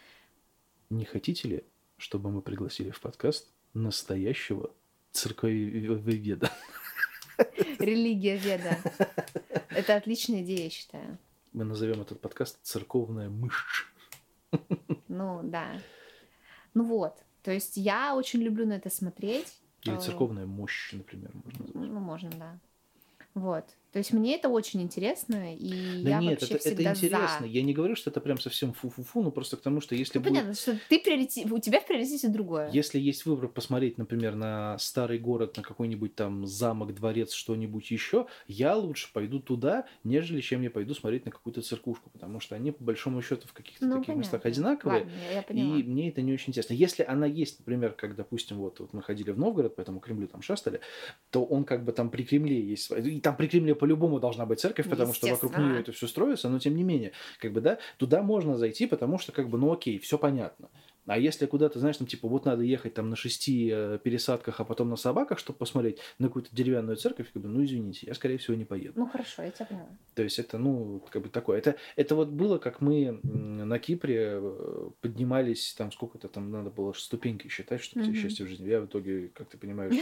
Не хотите ли, чтобы мы пригласили в подкаст настоящего церковеведа? Религия веда. Это отличная идея, я считаю. Мы назовем этот подкаст «Церковная мышь». Ну, да. Ну вот. То есть я очень люблю на это смотреть. Или А, «Церковная мощь», например, можно назвать. Ну, можно, да. Вот. То есть мне это очень интересно, и Да я нет, вообще это, это всегда интересно. за. Я не говорю, что это прям совсем фу-фу-фу, но просто к тому, что если Ну, будет- понятно, что ты приоритет... у тебя в приоритете другое. Если есть выбор посмотреть, например, на старый город, на какой-нибудь там замок, дворец, что-нибудь еще, я лучше пойду туда, нежели чем я пойду смотреть на какую-то церквушку, потому что они, по большому счету, в каких-то Ну, таких местах понятно. одинаковые. Ладно, я, я поняла. И мне это не очень интересно. Если она есть, например, как, допустим, вот, вот мы ходили в Новгород, по этому Кремлю там шастали, то он как бы там при Кремле есть... И там при Кремле по-любому должна быть церковь, потому что вокруг нее это все строится, но тем не менее, как бы, да, туда можно зайти, потому что, как бы, ну окей, все понятно. А если куда-то, знаешь, там, типа, вот надо ехать там на шести э, пересадках, а потом на собаках, чтобы посмотреть на какую-то деревянную церковь, как бы, ну, извините, я, скорее всего, не поеду. Ну хорошо, я тебя поняла. То есть это, ну, как бы такое. Это, это вот было, как мы на Кипре э, поднимались, там сколько-то там надо было ступеньки считать, чтобы тебе Мгм. счастье в жизни. Я в итоге, как ты понимаешь,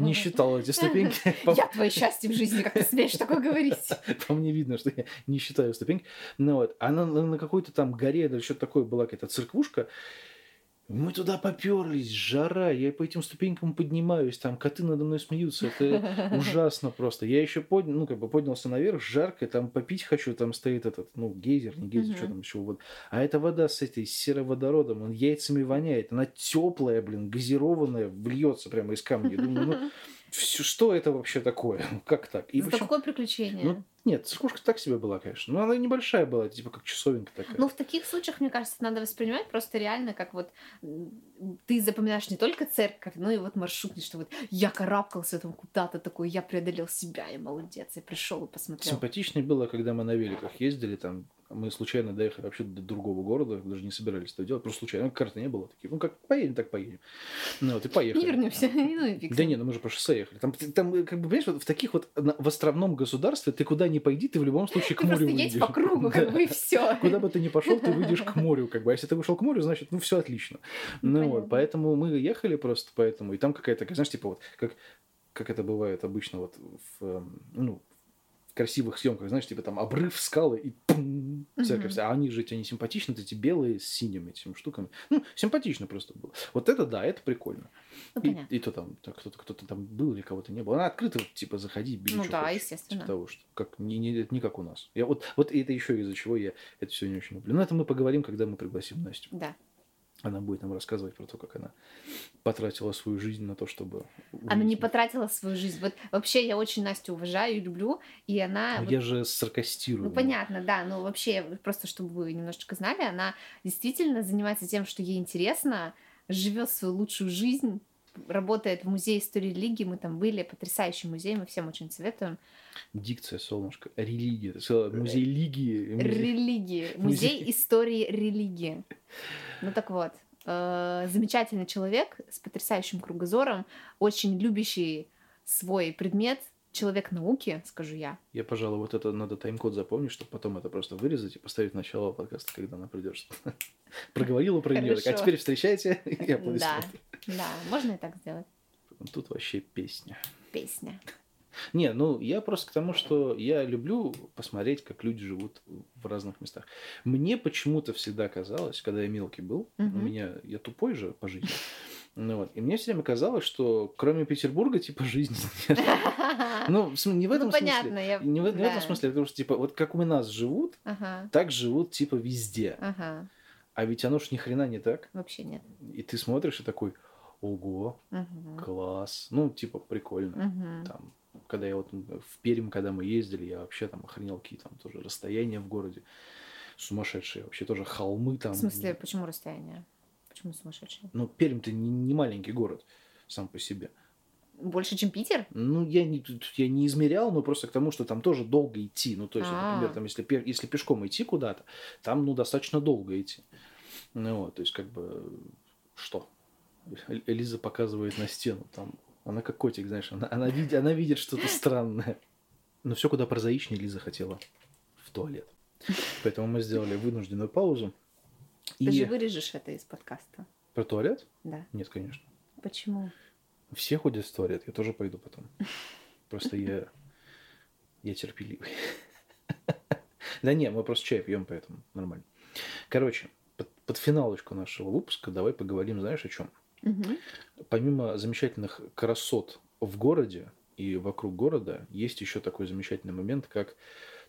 не считал эти ступеньки. Я твое счастье в жизни, как ты смеешь такое говорить? По мне видно, что я не считаю ступеньки. Ну вот, а на какой-то там горе или что-то такое была какая-то церквушка. Мы туда поперлись, жара, я по этим ступенькам поднимаюсь, там коты надо мной смеются, это ужасно просто. Я еще поднял, ну, как бы поднялся наверх, жарко, там попить хочу, там стоит этот, ну, гейзер, не гейзер, что там еще вот. А эта вода с этой сероводородом, он яйцами воняет, она теплая, блин, газированная, вльется прямо из камня. Я думаю, ну, что это вообще такое? Как так? И Зато причем- какое приключение. ну, нет, церквушка так себе была, конечно. Но она небольшая была, типа как часовенка такая. Ну, в таких случаях, мне кажется, надо воспринимать просто реально, как вот ты запоминаешь не только церковь, но и вот маршрут, что вот я карабкался там куда-то такой, я преодолел себя, я молодец, я пришел и посмотрел. Симпатичнее было, когда мы на великах ездили, там мы случайно доехали вообще до другого города, даже не собирались это делать, просто случайно, карты не было, такие, ну как поедем, так поедем. Ну вот и поехали. Не вернемся, ну и Да ним. не, ну мы же по шоссе ехали. Там, там как бы, понимаешь, вот в таких вот, в островном государстве ты куда ни пойди, ты в любом случае к морю выйдешь. по кругу, как бы, и все. Куда бы ты ни пошел, ты выйдешь к морю, как бы. А если ты вышел к морю, значит, ну все отлично. Ну, Ну, вот, поэтому мы ехали просто поэтому, и там какая-то, знаешь, типа вот, как, как это бывает обычно вот в, эм, ну, красивых съемках, знаешь, типа там обрыв, скалы и пум, церковь. Мгм. А они же тебе не симпатичны, эти белые с синими этими штуками. Ну, симпатично просто было. Вот это да, это прикольно. Ну, И, и то там кто-то кто-то там был или кого-то не было. Она открыто, типа, заходи, бери, Ну да, хочешь. естественно. Типа того, что как не, не, не как у нас. Я вот, вот это еще из-за чего я это все не очень люблю. Но это мы поговорим, когда мы пригласим Настю. Да. Она будет нам рассказывать про то, как она потратила свою жизнь на то, чтобы... Она не потратила свою жизнь. Вот вообще я очень Настю уважаю и люблю, и она... Ну, вот Я же саркастирую. Ну, понятно, да, но вообще, просто чтобы вы немножечко знали, она действительно занимается тем, что ей интересно, живет свою лучшую жизнь, работает в музее истории религии, мы там были, потрясающий музей, мы всем очень советуем. Дикция, солнышко. Религия. Музей Лиги. музей- Религии, музей. музей истории религии. Ну так вот, э, замечательный человек с потрясающим кругозором, очень любящий свой предмет, человек науки, скажу я. Я, пожалуй, вот это надо тайм-код запомнить, чтобы потом это просто вырезать и поставить начало подкаста, когда она придет. Проговорила про нее. А теперь встречайте. И Да, да, можно и так сделать. Тут вообще песня. Песня. Не, ну я просто к тому, что я люблю посмотреть, как люди живут в разных местах. Мне почему-то всегда казалось, когда я мелкий был, у меня я тупой же по жизни. Ну вот, и мне все время казалось, что кроме Петербурга, типа, жизни нет. Ну, смысле, не в этом ну, смысле. я... Не в, не в этом смысле, потому что, типа, вот как у нас живут, Ага, так живут, типа, везде. ага, А ведь оно ж ни хрена не так. вообще нет. И ты смотришь и такой, ого, класс. Ну, типа, прикольно. Там, когда я вот в Пермь, когда мы ездили, я вообще там охренел какие там тоже расстояния в городе. Сумасшедшие. Вообще тоже холмы там. В смысле, почему расстояние? Почему сумасшедший? Ну, Пермь-то не, не маленький город сам по себе. Больше, чем Питер? Ну, я не, я не измерял, но просто к тому, что там тоже долго идти. Ну, то есть, А. например, там, если, если пешком идти куда-то, там, ну, достаточно долго идти. Ну, вот, то есть, как бы, что? Элиза показывает на стену, там, она как котик, знаешь, она, она, видит, она видит что-то странное. Но все куда прозаичнее Лиза хотела в туалет. Поэтому мы сделали вынужденную паузу. Ты И же вырежешь это из подкаста. про туалет? Да. Нет, конечно. Почему? Все ходят в туалет, я тоже пойду потом. Просто я, я терпеливый. Да не, мы просто чай пьем, поэтому нормально. Короче, под, под финалочку нашего выпуска давай поговорим, знаешь, о чем? Помимо замечательных красот в городе и вокруг города, есть еще такой замечательный момент, как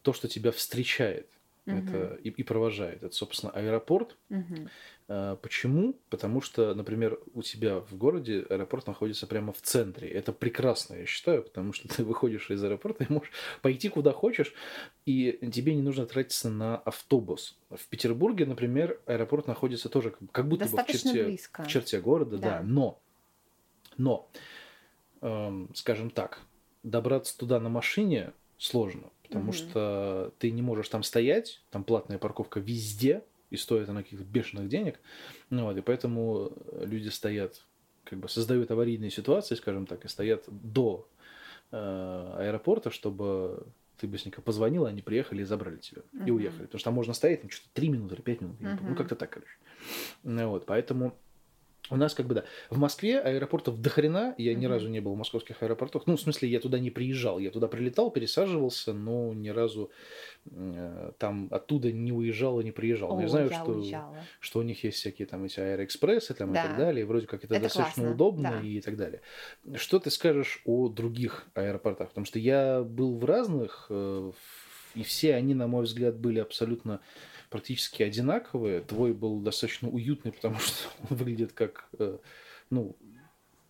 то, что тебя встречает это, и, и провожает. Это, собственно, аэропорт. Мгм. А, Почему? Потому что, например, у тебя в городе аэропорт находится прямо в центре. Это прекрасно, я считаю, потому что ты выходишь из аэропорта и можешь пойти куда хочешь, и тебе не нужно тратиться на автобус. В Петербурге, например, аэропорт находится тоже как, как будто бы в Достаточно черте, близко. в черте города, да. Да. Но, но, эм, скажем так, добраться туда на машине сложно, потому Мгм. что ты не можешь там стоять, там платная парковка везде, и стоит она каких-то бешеных денег, ну вот, и поэтому люди стоят, как бы создают аварийные ситуации, скажем так, и стоят до э, аэропорта, чтобы ты быстренько позвонил, они приехали и забрали тебя. И Мгм. уехали. Потому что там можно стоять там что-то 3 минуты или 5 минут. помню. Ну, как-то так, короче. Ну, вот, поэтому у нас как бы, да. В Москве аэропортов до хрена. Я ни Мгм. разу не был в московских аэропортах. Ну, в смысле, я туда не приезжал. Я туда прилетал, пересаживался, но ни разу э, там оттуда не уезжал и не приезжал. Но я О, знаю, я что, уезжала. что у них есть всякие там эти аэроэкспрессы там, и Да. так далее. И вроде как это, Это достаточно классно, удобно да. и так далее. Что ты скажешь о других аэропортах? Потому что я был в разных, э, и все они, на мой взгляд, были абсолютно практически одинаковые. Твой был достаточно уютный, потому что он выглядит как, э, ну,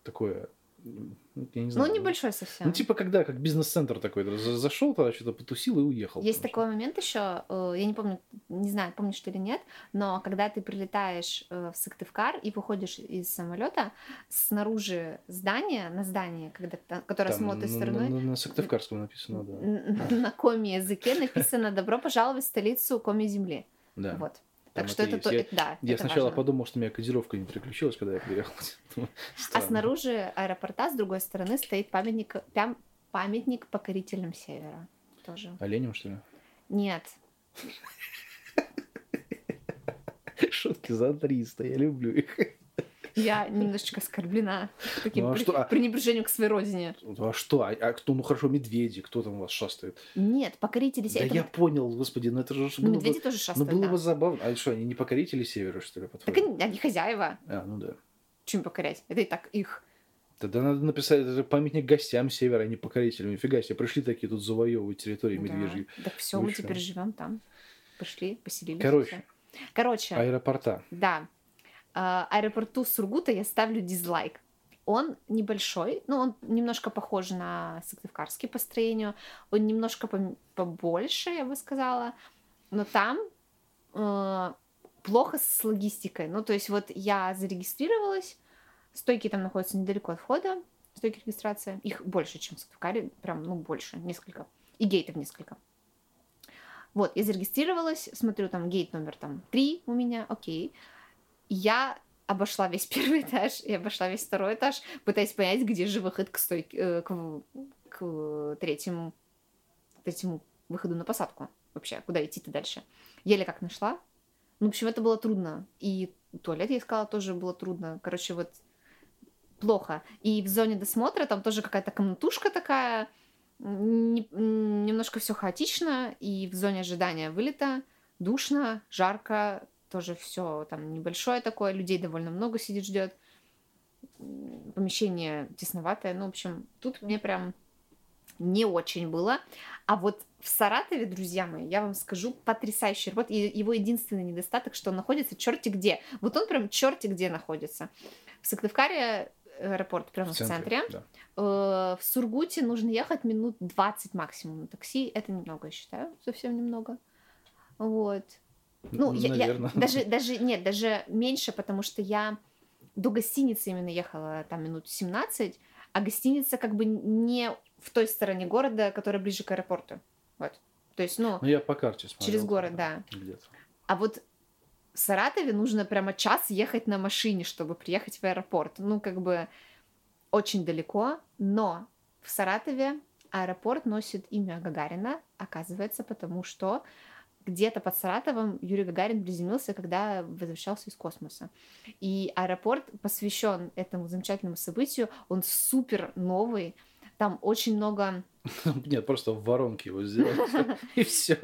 такое, м, я не знаю. Ну, небольшой совсем. Ну, типа, когда как бизнес-центр такой, за- зашел тогда, что-то потусил и уехал. Есть потому такой момент еще, э, я не помню, не знаю, помнишь ты или нет, но когда ты прилетаешь э, в Сыктывкар и выходишь из самолета, снаружи здания, на здание, когда, которое там смотрит на- стороной, На, на Сыктывкарском написано, да. на коми языке написано «Добро пожаловать в столицу коми земли». Да. Вот. Там Так что это, есть. то, Я- да, Я это сначала важно. подумал, что у меня кодировка не переключилась, когда я приехал. Думаю, А снаружи аэропорта, с другой стороны, стоит памятник, пям- памятник покорителям Севера. Тоже. Оленем, что ли? Нет, Шутки за 300, я люблю их. Я немножечко оскорблена таким Ну, а что, а- пренебрежением к своей родине. А что? А, а кто? Ну хорошо, медведи. Кто там у вас шастает? Нет, покорители Да Севера. я понял, господи, ну это же Ну, было медведи бы... тоже Ну шастают, было да. бы забавно. А что, они не покорители севера, что ли, Так они, они хозяева. А, ну да. Чем покорять? Это и так их. Тогда надо написать это памятник гостям севера, а не покорителям. Нифига себе, пришли такие тут завоевывать территории медвежьи. Да. Так все, мы теперь живем там. Пошли, поселились. Короче. Короче, Аэропорта. да. А, Аэропорту Сургута я ставлю дизлайк. Он небольшой, ну, он немножко похож на Сыктывкарский по строению, он немножко побольше, я бы сказала, но там э, плохо с логистикой. Ну, то есть вот я зарегистрировалась, стойки там находятся недалеко от входа, стойки регистрации, их больше, чем в Сыктывкаре, прям, ну, больше, несколько, и гейтов несколько. Вот, я зарегистрировалась, смотрю, там гейт номер там три у меня, окей. Я обошла весь первый этаж и обошла весь второй этаж, пытаясь понять, где же выход к стойке, э, к, к третьему, третьему выходу на посадку вообще, куда идти-то дальше. Еле как нашла. Ну, в общем, это было трудно. И туалет я искала, тоже было трудно. Короче, вот плохо. И в зоне досмотра там тоже какая-то комнатушка такая, не- немножко все хаотично, и в зоне ожидания вылета душно, жарко, тоже все там небольшое такое, людей довольно много сидит, ждет. Помещение тесноватое. Ну, в общем, тут мне прям не очень было. А вот в Саратове, друзья мои, я вам скажу, потрясающий работа. И его единственный недостаток, что он находится черти где. Вот он прям черти где находится. В Сыктывкаре аэропорт прямо в центре. да. Э, В Сургуте нужно ехать минут 20 максимум на такси. Это немного, я считаю, совсем немного. Вот. Ну, я- я, наверное. даже, даже, нет, даже меньше, потому что я до гостиницы именно ехала там минут 17, а гостиница как бы не в той стороне города, которая ближе к аэропорту. Вот. То есть, ну... Ну, я по карте смотрел. Через город, да. Где-то. А вот в Саратове нужно прямо час ехать на машине, чтобы приехать в аэропорт. Ну, как бы очень далеко, но в Саратове аэропорт носит имя Гагарина, оказывается, потому что где-то под Саратовом Юрий Гагарин приземлился, когда возвращался из космоса. И аэропорт посвящен этому замечательному событию. Он супер новый. Там очень много нет, просто в воронке его сделали, и все.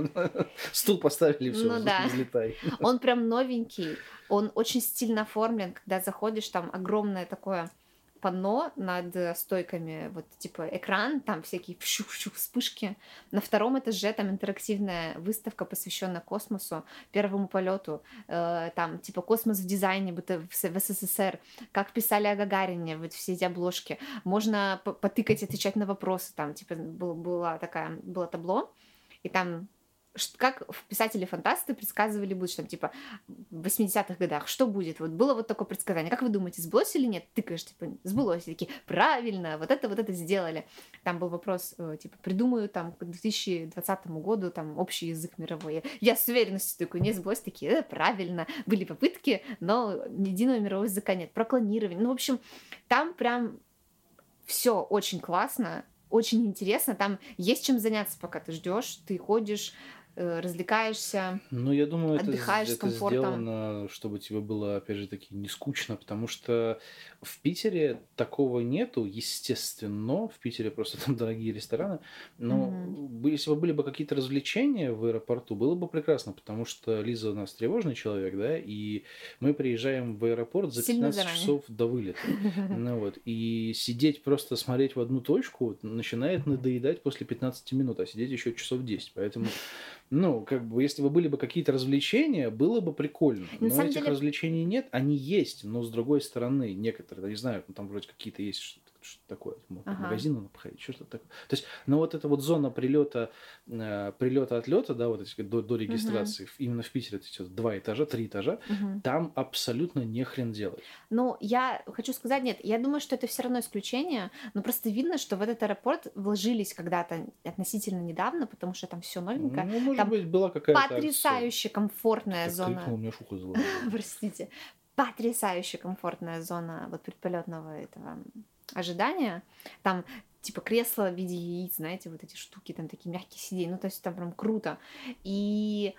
Стул поставили, и все, ну, да. взлетай. Он прям новенький, он очень стильно оформлен, когда заходишь, там огромное такое панно над стойками, вот типа экран, там всякие пшу-пшу вспышки. На втором этаже там интерактивная выставка, посвященная космосу, первому полету, э, там типа космос в дизайне в, в СССР, как писали о Гагарине, вот все эти обложки. Можно потыкать, отвечать на вопросы, там типа был, была такая, было табло, и там как писатели-фантасты предсказывали что там, типа, в 80-х годах, что будет? Вот было вот такое предсказание. Как вы думаете, сбылось или нет? Тыкаешь, типа, сбылось. И такие, правильно, вот это, вот это сделали. Там был вопрос, э, типа, придумаю там к 2020 году там общий язык мировой. Я с уверенностью такой, не сбылось, такие, э, правильно. Были попытки, но единого мирового языка нет. Про клонирование. Ну, в общем, там прям все очень классно, очень интересно. Там есть чем заняться, пока ты ждешь, ты ходишь, развлекаешься, ну, я думаю, отдыхаешь это, с комфортом. Это сделано, чтобы тебе было, опять же таки, не скучно, потому что в Питере такого нету, естественно, в Питере просто там дорогие рестораны, но mm-hmm. если бы были бы какие-то развлечения в аэропорту, было бы прекрасно, потому что Лиза у нас тревожный человек, да, и мы приезжаем в аэропорт за 15 заранее. часов до вылета. Ну, вот, и сидеть просто смотреть в одну точку начинает надоедать после 15 минут, а сидеть еще часов 10, поэтому ну, как бы, если бы были бы какие-то развлечения, было бы прикольно. На но этих деле... развлечений нет, они есть, но с другой стороны, некоторые, не знаю, ну, там вроде какие-то есть что-то что такое, ага. магазин надо походить, что-то такое. То есть, ну вот эта вот зона прилета, э, прилета отлета, да, вот эти до, до регистрации, угу. именно в Питере эти вот, два этажа, три этажа, угу. там абсолютно не хрен делать. Ну, я хочу сказать, нет, я думаю, что это все равно исключение, но просто видно, что в этот аэропорт вложились когда-то относительно недавно, потому что там все новенькое. Ну, может там быть, была какая-то потрясающе акция. комфортная так зона. Крикнул, мне шуху Простите потрясающе комфортная зона вот предполетного этого ожидания. Там типа кресло в виде яиц, знаете, вот эти штуки, там такие мягкие сиденья, ну, то есть там прям круто. И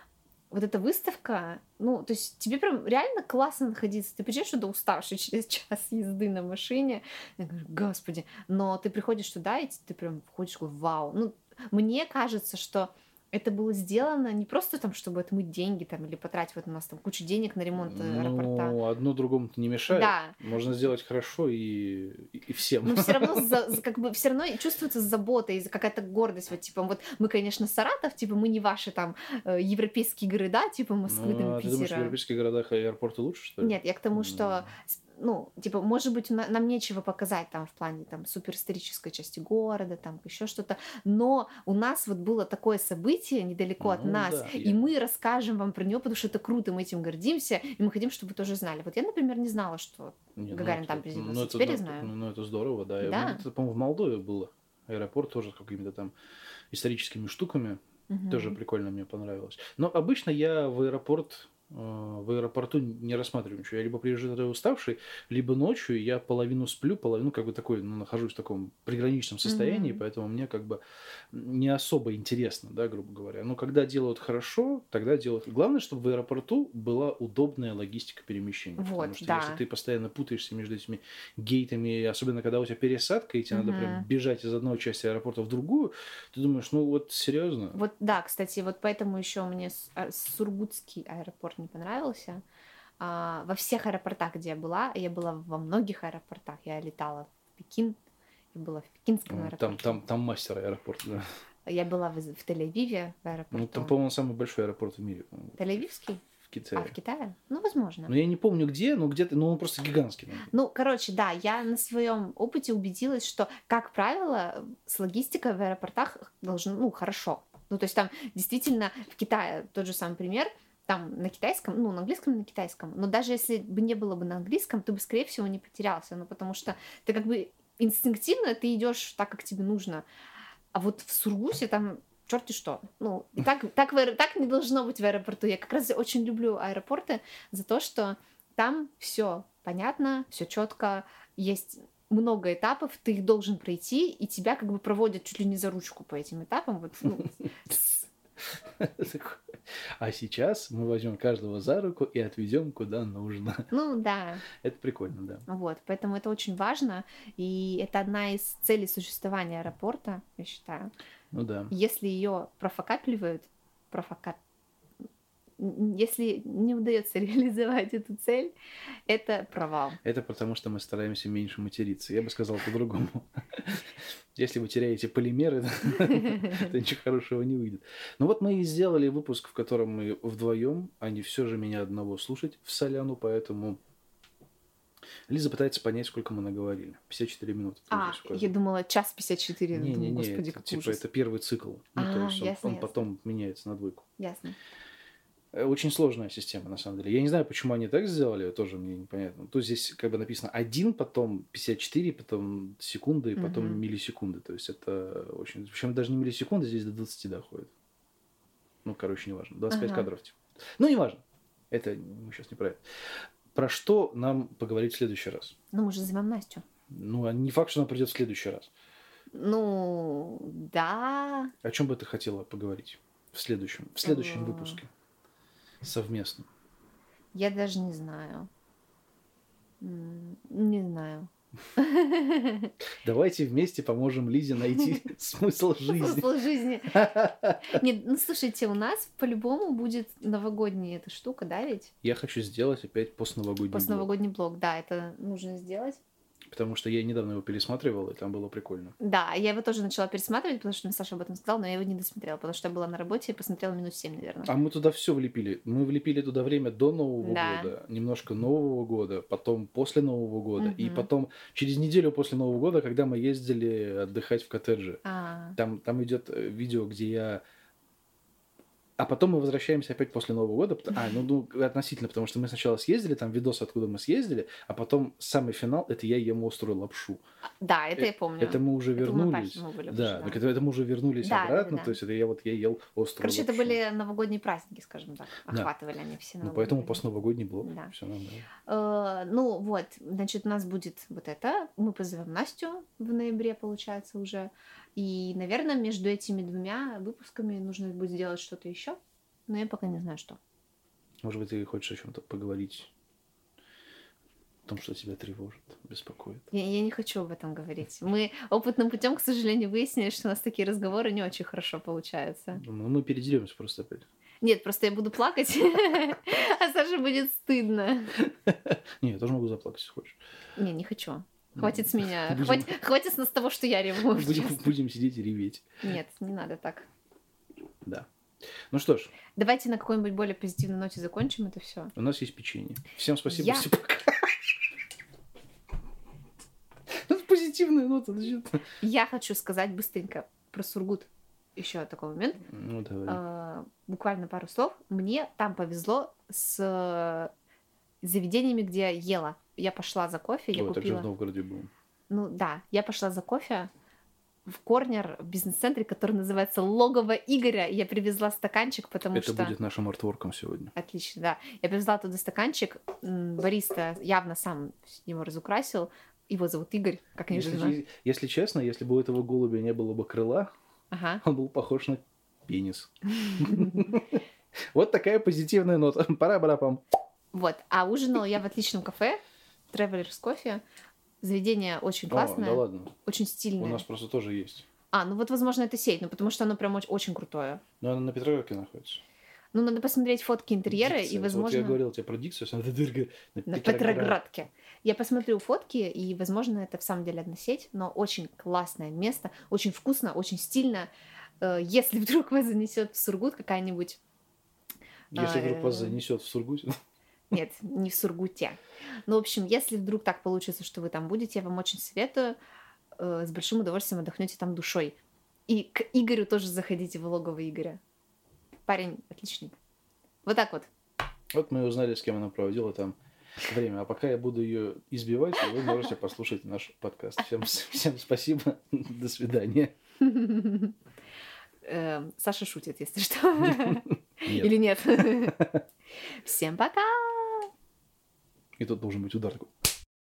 вот эта выставка, ну, то есть тебе прям реально классно находиться. Ты приезжаешь туда уставший через час езды на машине. Я говорю, господи. Но ты приходишь туда, и ты прям входишь, вау. Ну, мне кажется, что это было сделано не просто там, чтобы отмыть деньги там или потратить вот у нас там кучу денег на ремонт э, аэропорта. Ну, одно другому-то не мешает. Да. Можно сделать хорошо и, и всем. Но все равно, за, как бы, все равно чувствуется забота и какая-то гордость. Вот, типа, вот мы, конечно, Саратов, типа, мы не ваши там э, европейские города, типа Москвы, ну, там, а Питера. ты думаешь, в европейских городах аэропорты лучше, что ли? Нет, я к тому, что ну, типа, может быть, нам нечего показать там в плане там суперисторической части города, там еще что-то, но у нас вот было такое событие недалеко ну, от нас, да, и я... мы расскажем вам про него, потому что это круто, мы этим гордимся, и мы хотим, чтобы вы тоже знали. Вот я, например, не знала, что Нет, ну Гагарин ну, там приземлился, ну, теперь это, я знаю. Ну, ну, это здорово, да. да? Это, по-моему, в Молдове было. Аэропорт тоже с какими-то там историческими штуками. Угу. Тоже прикольно мне понравилось. Но обычно я в аэропорт в аэропорту не рассматриваю ничего. Я либо приезжаю уставший, либо ночью я половину сплю, половину как бы такой, ну, нахожусь в таком приграничном состоянии, mm-hmm. поэтому мне как бы не особо интересно, да, грубо говоря. Но когда делают хорошо, тогда делают... Главное, чтобы в аэропорту была удобная логистика перемещения. Вот, потому что да. если ты постоянно путаешься между этими гейтами, особенно когда у тебя пересадка, и тебе mm-hmm. надо прям бежать из одной части аэропорта в другую, ты думаешь, ну вот серьезно. Вот да, кстати, вот поэтому еще мне а, Сургутский аэропорт не понравился. А, во всех аэропортах, где я была, я была во многих аэропортах. Я летала в Пекин, я была в пекинском аэропорту. Там, там, там мастер аэропорт, да. Я была в, в Тель-Авиве в аэропорту. Ну, там, по-моему, самый большой аэропорт в мире. Тель-Авивский? В Китае. А, в Китае? Ну, возможно. Ну, я не помню где, но где-то, ну, он просто гигантский. Наверное. Ну, короче, да, я на своем опыте убедилась, что, как правило, с логистикой в аэропортах должно, ну, хорошо. Ну, то есть там действительно в Китае тот же самый пример – там на китайском, ну, на английском, на китайском. Но даже если бы не было бы на английском, ты бы, скорее всего, не потерялся. Ну, потому что ты как бы инстинктивно ты идешь так, как тебе нужно. А вот в Сургуте там черти что. Ну, и так, так, аэро... так не должно быть в аэропорту. Я как раз очень люблю аэропорты за то, что там все понятно, все четко, есть много этапов, ты их должен пройти, и тебя как бы проводят чуть ли не за ручку по этим этапам. Вот, ну, а сейчас мы возьмем каждого за руку и отведем куда нужно. Ну да. Это прикольно, да. Вот, поэтому это очень важно, и это одна из целей существования аэропорта, я считаю. Ну да. Если ее профокапливают, профокап если не удается реализовать эту цель, это провал. Это потому, что мы стараемся меньше материться. Я бы сказал по-другому. Если вы теряете полимеры, то ничего хорошего не выйдет. Ну вот мы и сделали выпуск, в котором мы вдвоем, а не все же меня одного слушать в соляну, поэтому Лиза пытается понять, сколько мы наговорили. 54 минуты. А, я думала, час 54. Не, не, не, Господи, это, типа, это первый цикл. Ну, а, то есть он, ясно, он ясно. потом меняется на двойку. Ясно. Э, очень сложная система, на самом деле. Я не знаю, почему они так сделали, тоже мне непонятно. Тут здесь как бы написано один, потом 54, потом секунды, и потом угу. миллисекунды. То есть это очень... Причем даже не миллисекунды, здесь до 20 доходит. Ну, короче, не важно. 25 ага. кадров. Типа. Ну, не важно. Это мы сейчас не про это. Про что нам поговорить в следующий раз? Ну, мы же зовем Настю. Ну, а не факт, что она придет в следующий раз. Ну, да. О чем бы ты хотела поговорить в следующем, в следующем выпуске? Совместно? Я даже не знаю. Не знаю. Давайте вместе поможем Лизе найти смысл жизни. Смысл жизни. Нет, ну слушайте, у нас по-любому будет новогодняя эта штука, да, ведь? Я хочу сделать опять постновогодний блог. Постновогодний блог, да, это нужно сделать. Потому что я недавно его пересматривал, и там было прикольно. Да, я его тоже начала пересматривать, потому что мне Саша об этом сказал, но я его не досмотрела, потому что я была на работе и посмотрела минут 7, наверное. А мы туда все влепили. Мы влепили туда время до Нового да. года, немножко Нового года, потом после Нового года, угу. и потом через неделю после Нового года, когда мы ездили отдыхать в коттедже. А. Там, там идет э, видео, где я а потом мы возвращаемся опять после Нового года. А, ну, ну, относительно, потому что мы сначала съездили, там видос, откуда мы съездили, а потом самый финал, это я ему острую лапшу. Да, это, это я помню. Это мы уже это вернулись. Мы были, да, да. Так это, это мы уже вернулись да, обратно, да, да. то есть это я вот я ел острую Короче, лапшу. это были новогодние праздники, скажем так. Охватывали да. они все Ну, поэтому постновогодний блок. Да. Все нормально. Э, ну, вот, значит, у нас будет вот это. Мы позовем Настю в ноябре, получается, уже. И, наверное, между этими двумя выпусками нужно будет сделать что-то еще, но я пока не знаю, что. Может быть, ты хочешь о чем-то поговорить? О том, что тебя тревожит, беспокоит. Я, я не хочу об этом говорить. Мы опытным путем, к сожалению, выяснили, что у нас такие разговоры не очень хорошо получаются. Ну, мы передеремся просто опять. Нет, просто я буду плакать, а Саше будет стыдно. Не, я тоже могу заплакать, если хочешь. Не, не хочу. Хватит с меня. Будем... Хватит, хватит с того, что я реву. Будем, будем сидеть и реветь. Нет, не надо так. Да. Ну что ж. Давайте на какой-нибудь более позитивной ноте закончим это все. У нас есть печенье. Всем спасибо. Я... Все пока. Позитивная нота. Я хочу сказать быстренько про Сургут. Еще такой момент. Ну, давай. А, буквально пару слов. Мне там повезло с заведениями, где я ела я пошла за кофе, я Ой, купила... так в Новгороде был. Ну да, я пошла за кофе в корнер в бизнес-центре, который называется Логово Игоря. Я привезла стаканчик, потому Это что... Это будет нашим артворком сегодня. Отлично, да. Я привезла туда стаканчик. Бариста явно сам его разукрасил. Его зовут Игорь, как они если, если честно, если бы у этого голубя не было бы крыла, ага. он был похож на пенис. Вот такая позитивная нота. Пора барапам. Вот. А ужинала я в отличном кафе Travelers кофе. Заведение очень классное. О, да ладно. Очень стильное. У нас просто тоже есть. А, ну вот, возможно, это сеть, ну потому что оно прям очень, очень крутое. Ну, оно на Петровке находится. Ну, надо посмотреть фотки интерьера, Дикция. и, возможно... Вот я говорил тебе про дикцию, на, на Петроградке. Я посмотрю фотки, и, возможно, это в самом деле одна сеть, но очень классное место, очень вкусно, очень стильно. Э, если вдруг вас занесет в Сургут какая-нибудь... Если вдруг вас э, занесет в Сургут... Нет, не в Сургуте. Ну, в общем, если вдруг так получится, что вы там будете, я вам очень советую. Э, с большим удовольствием отдохнете там душой. И к Игорю тоже заходите в логово Игоря. Парень отличник. Вот так вот. Вот мы узнали, с кем она проводила там время. А пока я буду ее избивать, вы можете послушать наш подкаст. Всем, всем спасибо. До свидания. Эм, Саша шутит, если что. Или нет? Всем пока! И тут должен быть удар такой.